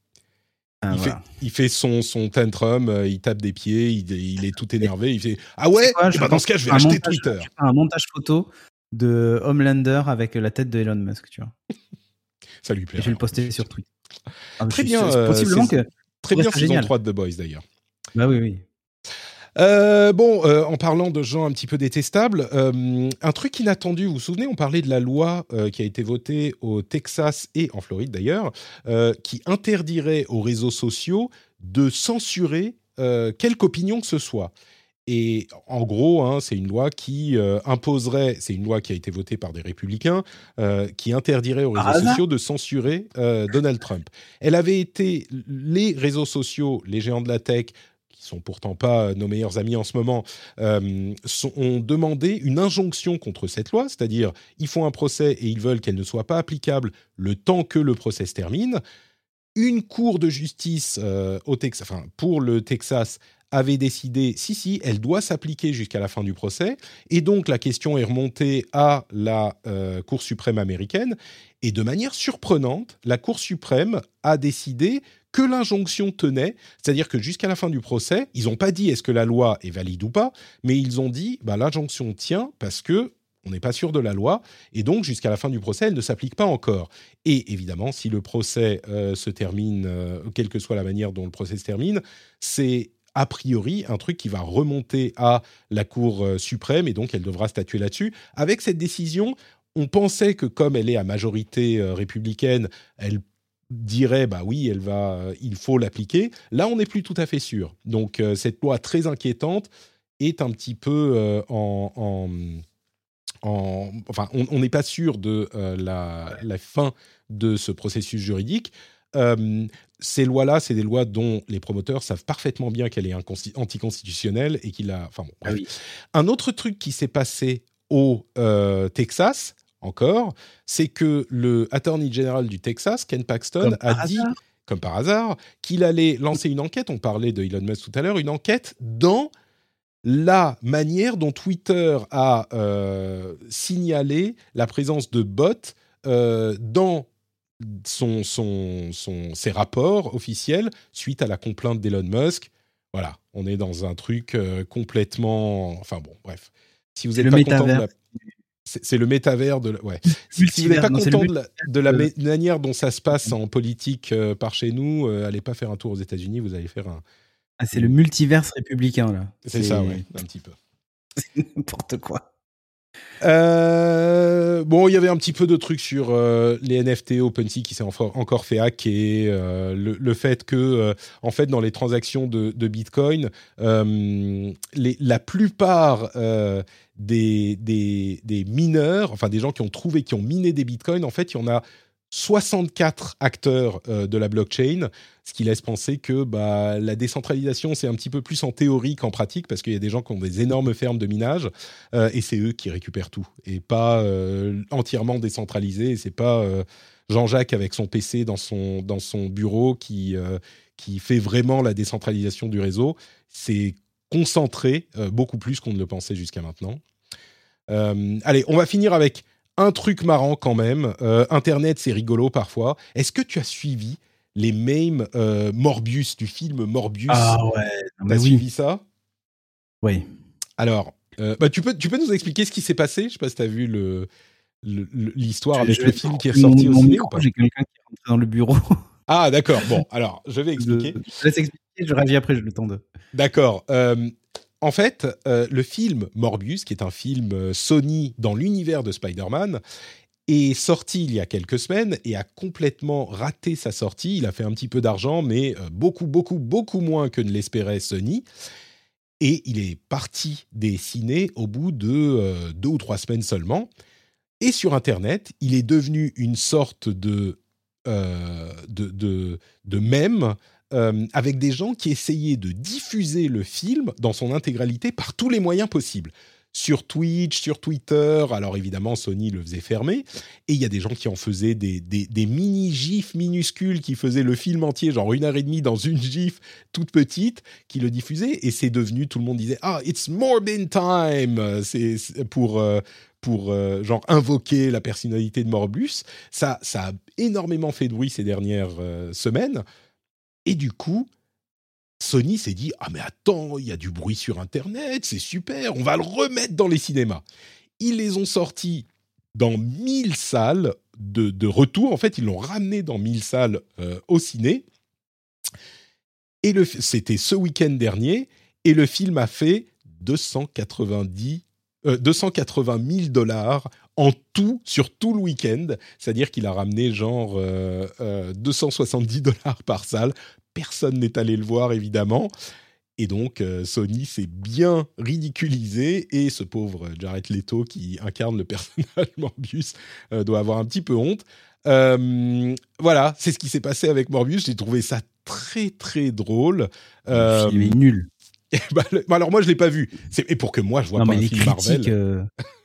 il, fait, il, fait, son, son tantrum, euh, il tape des pieds, il, il, est tout énervé, il fait Ah ouais eh ben, Dans ce cas, je vais acheter Twitter. Un montage photo de Homelander avec la tête de Elon Musk, tu vois. ça lui plaît. Je vais le poster sur Twitter. Ah, très bien. possiblement que. Très bien, saison 3 de The Boys d'ailleurs. Bah oui, oui. Euh, bon, euh, en parlant de gens un petit peu détestables, euh, un truc inattendu, vous vous souvenez, on parlait de la loi qui a été votée au Texas et en Floride d'ailleurs, qui interdirait aux réseaux sociaux de censurer quelque opinion que ce soit. Et en gros, hein, c'est une loi qui imposerait, c'est une loi qui a été votée par des républicains, qui interdirait aux réseaux sociaux de censurer Donald Trump. Elle avait été, les réseaux sociaux, les géants de la tech, sont pourtant pas nos meilleurs amis en ce moment, euh, ont demandé une injonction contre cette loi, c'est-à-dire ils font un procès et ils veulent qu'elle ne soit pas applicable le temps que le procès se termine. Une cour de justice euh, au Texas, enfin, pour le Texas avait décidé, si, si, elle doit s'appliquer jusqu'à la fin du procès. Et donc, la question est remontée à la euh, Cour suprême américaine. Et de manière surprenante, la Cour suprême a décidé que l'injonction tenait, c'est-à-dire que jusqu'à la fin du procès, ils n'ont pas dit est-ce que la loi est valide ou pas, mais ils ont dit bah, l'injonction tient parce que on n'est pas sûr de la loi, et donc jusqu'à la fin du procès, elle ne s'applique pas encore. Et évidemment, si le procès euh, se termine, euh, quelle que soit la manière dont le procès se termine, c'est a priori un truc qui va remonter à la Cour euh, suprême, et donc elle devra statuer là-dessus. Avec cette décision, on pensait que comme elle est à majorité républicaine, elle dirait bah oui, elle va, euh, il faut l'appliquer. Là, on n'est plus tout à fait sûr. Donc euh, cette loi très inquiétante est un petit peu euh, en, en, enfin, on n'est pas sûr de la, la, fin de ce processus juridique. Ces lois-là, c'est des lois dont les promoteurs savent parfaitement bien qu'elle est anticonstitutionnelle et qu'il a. Enfin bon, ah Un autre truc qui s'est passé au Texas, encore, c'est que le Attorney General du Texas, Ken Paxton, a dit, comme par hasard, qu'il allait lancer une enquête, on parlait de Elon Musk tout à l'heure, une enquête dans la manière dont Twitter a euh, signalé la présence de bots euh, dans son, son, son, ses rapports officiels suite à la complainte d'Elon Musk. Voilà, on est dans un truc euh, complètement... Enfin bon, bref. Si vous êtes pas content de la c'est le métavers de ouais. si, vous n'êtes pas content de la, manière dont ça se passe en politique euh, par chez nous, euh, allez pas faire un tour aux États-Unis, vous allez faire un. Ah, c'est le multiverse républicain là. C'est ça, ouais, un petit peu. C'est n'importe quoi. Euh, bon, il y avait un petit peu de trucs sur les NFT OpenSea qui s'est encore fait hacker, le, fait que, en fait, dans les transactions de, Bitcoin, la plupart des, des, mineurs, enfin des gens qui ont trouvé, qui ont miné des bitcoins, en fait, il y en a 64 acteurs euh, de la blockchain, ce qui laisse penser que bah, la décentralisation, c'est un petit peu plus en théorie qu'en pratique, parce qu'il y a des gens qui ont des énormes fermes de minage, euh, et c'est eux qui récupèrent tout, et pas euh, entièrement décentralisé, et c'est pas Jean-Jacques avec son PC dans son, dans son bureau qui, qui fait vraiment la décentralisation du réseau. C'est concentré beaucoup plus qu'on ne le pensait jusqu'à maintenant. Allez, on va finir avec un truc marrant quand même. Euh, Internet, c'est rigolo parfois. Est-ce que tu as suivi les mêmes Morbius du film Morbius? Ah ouais. T'as suivi ça? Oui. Alors, bah, tu, peux, tu peux nous expliquer ce qui s'est passé? Je sais pas si tu as vu le, l'histoire avec le film qui est sorti au cinéma J'ai quelqu'un qui est rentré dans le bureau. Ah, d'accord. Bon, alors, je vais expliquer. Je, laisse expliquer, je réagis après, je le temps de. D'accord. Euh, en fait, euh, le film Morbius, qui est un film euh, Sony dans l'univers de Spider-Man, est sorti il y a quelques semaines et a complètement raté sa sortie. Il a fait un petit peu d'argent, mais beaucoup, beaucoup, beaucoup moins que ne l'espérait Sony. Et il est parti des au bout de deux ou trois semaines seulement. Et sur Internet, il est devenu une sorte de euh, de, de, de mème euh, avec des gens qui essayaient de diffuser le film dans son intégralité par tous les moyens possibles sur Twitch, sur Twitter. Alors évidemment, Sony le faisait fermer. Et il y a des gens qui en faisaient des, mini-gifs minuscules qui faisaient le film entier, genre une heure et demie dans une gif toute petite, qui le diffusaient. Et c'est devenu, tout le monde disait, ah, it's Morbin time C'est pour... Euh, pour euh, genre invoquer la personnalité de Morbus. Ça, ça a énormément fait de bruit ces dernières semaines. Et du coup, Sony s'est dit Ah, mais attends, il y a du bruit sur Internet, c'est super, on va le remettre dans les cinémas. Ils les ont sortis dans 1000 salles de, retour. En fait, ils l'ont ramené dans 1000 salles euh, au ciné. Et c'était ce week-end dernier. Et le film a fait 290, 280 000 dollars en tout sur tout le week-end. C'est-à-dire qu'il a ramené genre 270 euh, euh, dollars par salle personne n'est allé le voir évidemment. Et donc euh, Sony s'est bien ridiculisé et ce pauvre Jared Leto qui incarne le personnage Morbius doit avoir un petit peu honte. Voilà, c'est ce qui s'est passé avec Morbius. J'ai trouvé ça très très drôle. Le film est nul. Bah, bah, alors moi je l'ai pas vu. Et pour que moi je vois pas un film Marvel.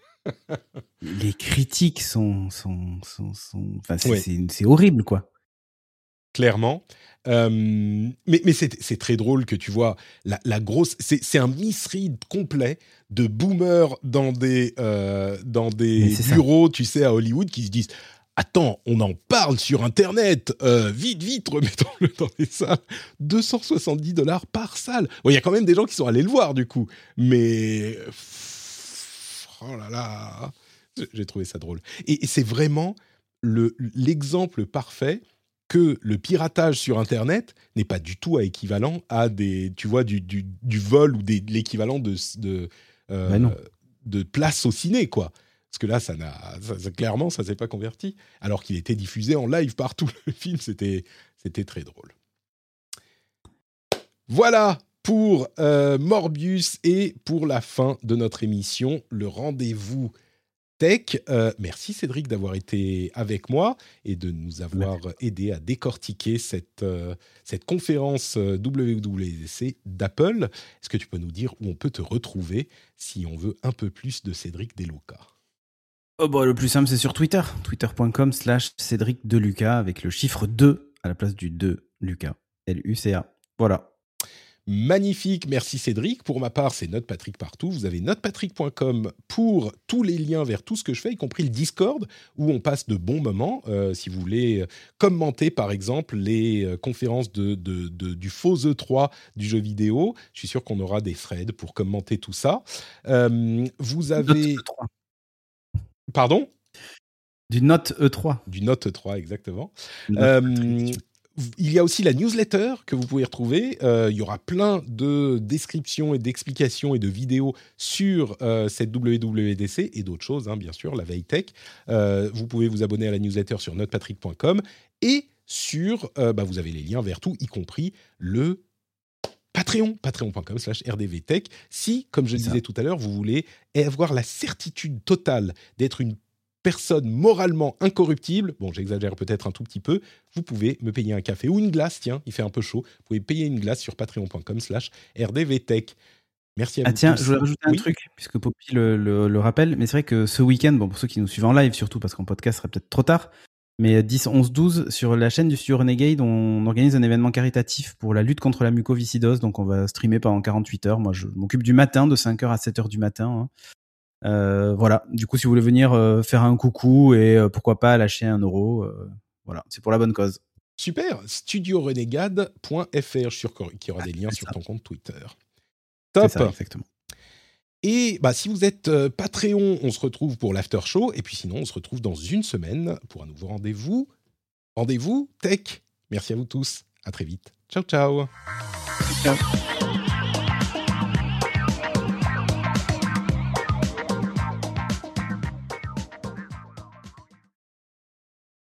les critiques sont, sont, sont, Enfin, c'est horrible quoi clairement. Euh, mais mais c'est très drôle que tu vois la, grosse. C'est un misread complet de boomers dans des, euh, dans des bureaux, tu sais, à Hollywood qui se disent Attends, on en parle sur Internet. Euh, vite, vite, remettons-le dans les salles. 270 dollars par salle. Il y a quand même des gens qui sont allés le voir, du coup. Mais. Oh là là. J'ai trouvé ça drôle. Et, c'est vraiment l'exemple parfait que le piratage sur Internet n'est pas du tout équivalent à des, tu vois, du, du, vol ou des, l'équivalent de, de, euh, bah de place au ciné, quoi. Parce que là, ça n'a, clairement, ça s'est pas converti. Alors qu'il était diffusé en live partout. Le film, c'était, c'était très drôle. Voilà pour euh, Morbius et pour la fin de notre émission. Le rendez-vous Tech. Euh, merci Cédric d'avoir été avec moi et de nous avoir aidé à décortiquer cette, euh, cette conférence euh, WWDC d'Apple. Est-ce que tu peux nous dire où on peut te retrouver si on veut un peu plus de Cédric Deluca oh bah, Le plus simple, c'est sur Twitter. Twitter.com slash Cédric Deluca avec le chiffre 2 à la place du 2 Lucas. L-U-C-A. Voilà. Magnifique, merci Cédric. Pour ma part, c'est Notepatrick partout. Vous avez notepatrick.com pour tous les liens vers tout ce que je fais, y compris le Discord, où on passe de bons moments. Euh, si vous voulez commenter, par exemple, les euh, conférences de, du faux E3 du jeu vidéo, je suis sûr qu'on aura des threads pour commenter tout ça. Euh, vous avez... E Pardon? Du Note E3. Du Note E3, exactement il y a aussi la newsletter que vous pouvez retrouver. Euh, il y aura plein de descriptions et d'explications et de vidéos sur euh, cette WWDC et d'autres choses, hein, bien sûr, la veille tech. Euh, vous pouvez vous abonner à la newsletter sur notepatrick.com et sur, bah, vous avez les liens vers tout, y compris le Patreon, patreon.com slash rdvtech. Si, comme je disais tout à l'heure, vous voulez avoir la certitude totale d'être une personne moralement incorruptible, bon j'exagère peut-être un tout petit peu, vous pouvez me payer un café ou une glace, tiens, il fait un peu chaud, vous pouvez payer une glace sur patreon.com slash rdvtech. Merci à ah tiens, je voulais rajouter un truc, puisque Poppy le, le, rappelle, mais c'est vrai que ce week-end, bon pour ceux qui nous suivent en live surtout, parce qu'en podcast serait peut-être trop tard, mais 10, 11, 12, sur la chaîne du studio Renegade, on organise un événement caritatif pour la lutte contre la mucoviscidose. Donc, on va streamer pendant 48 heures. Moi, je m'occupe du matin, de 5h à 7h du matin. Hein. Euh, voilà. Du coup, si vous voulez venir euh, faire un coucou et euh, pourquoi pas lâcher un euro, voilà, c'est pour la bonne cause. Super. Studiorenegade.fr. Qu'il y aura des liens sur ton compte Twitter. Top. Ça, exactement. Et bah, si vous êtes Patreon, on se retrouve pour l'after show. Et puis sinon, on se retrouve dans une semaine pour un nouveau rendez-vous. Rendez-vous tech. Merci à vous tous. À très vite. Ciao, ciao. Ciao.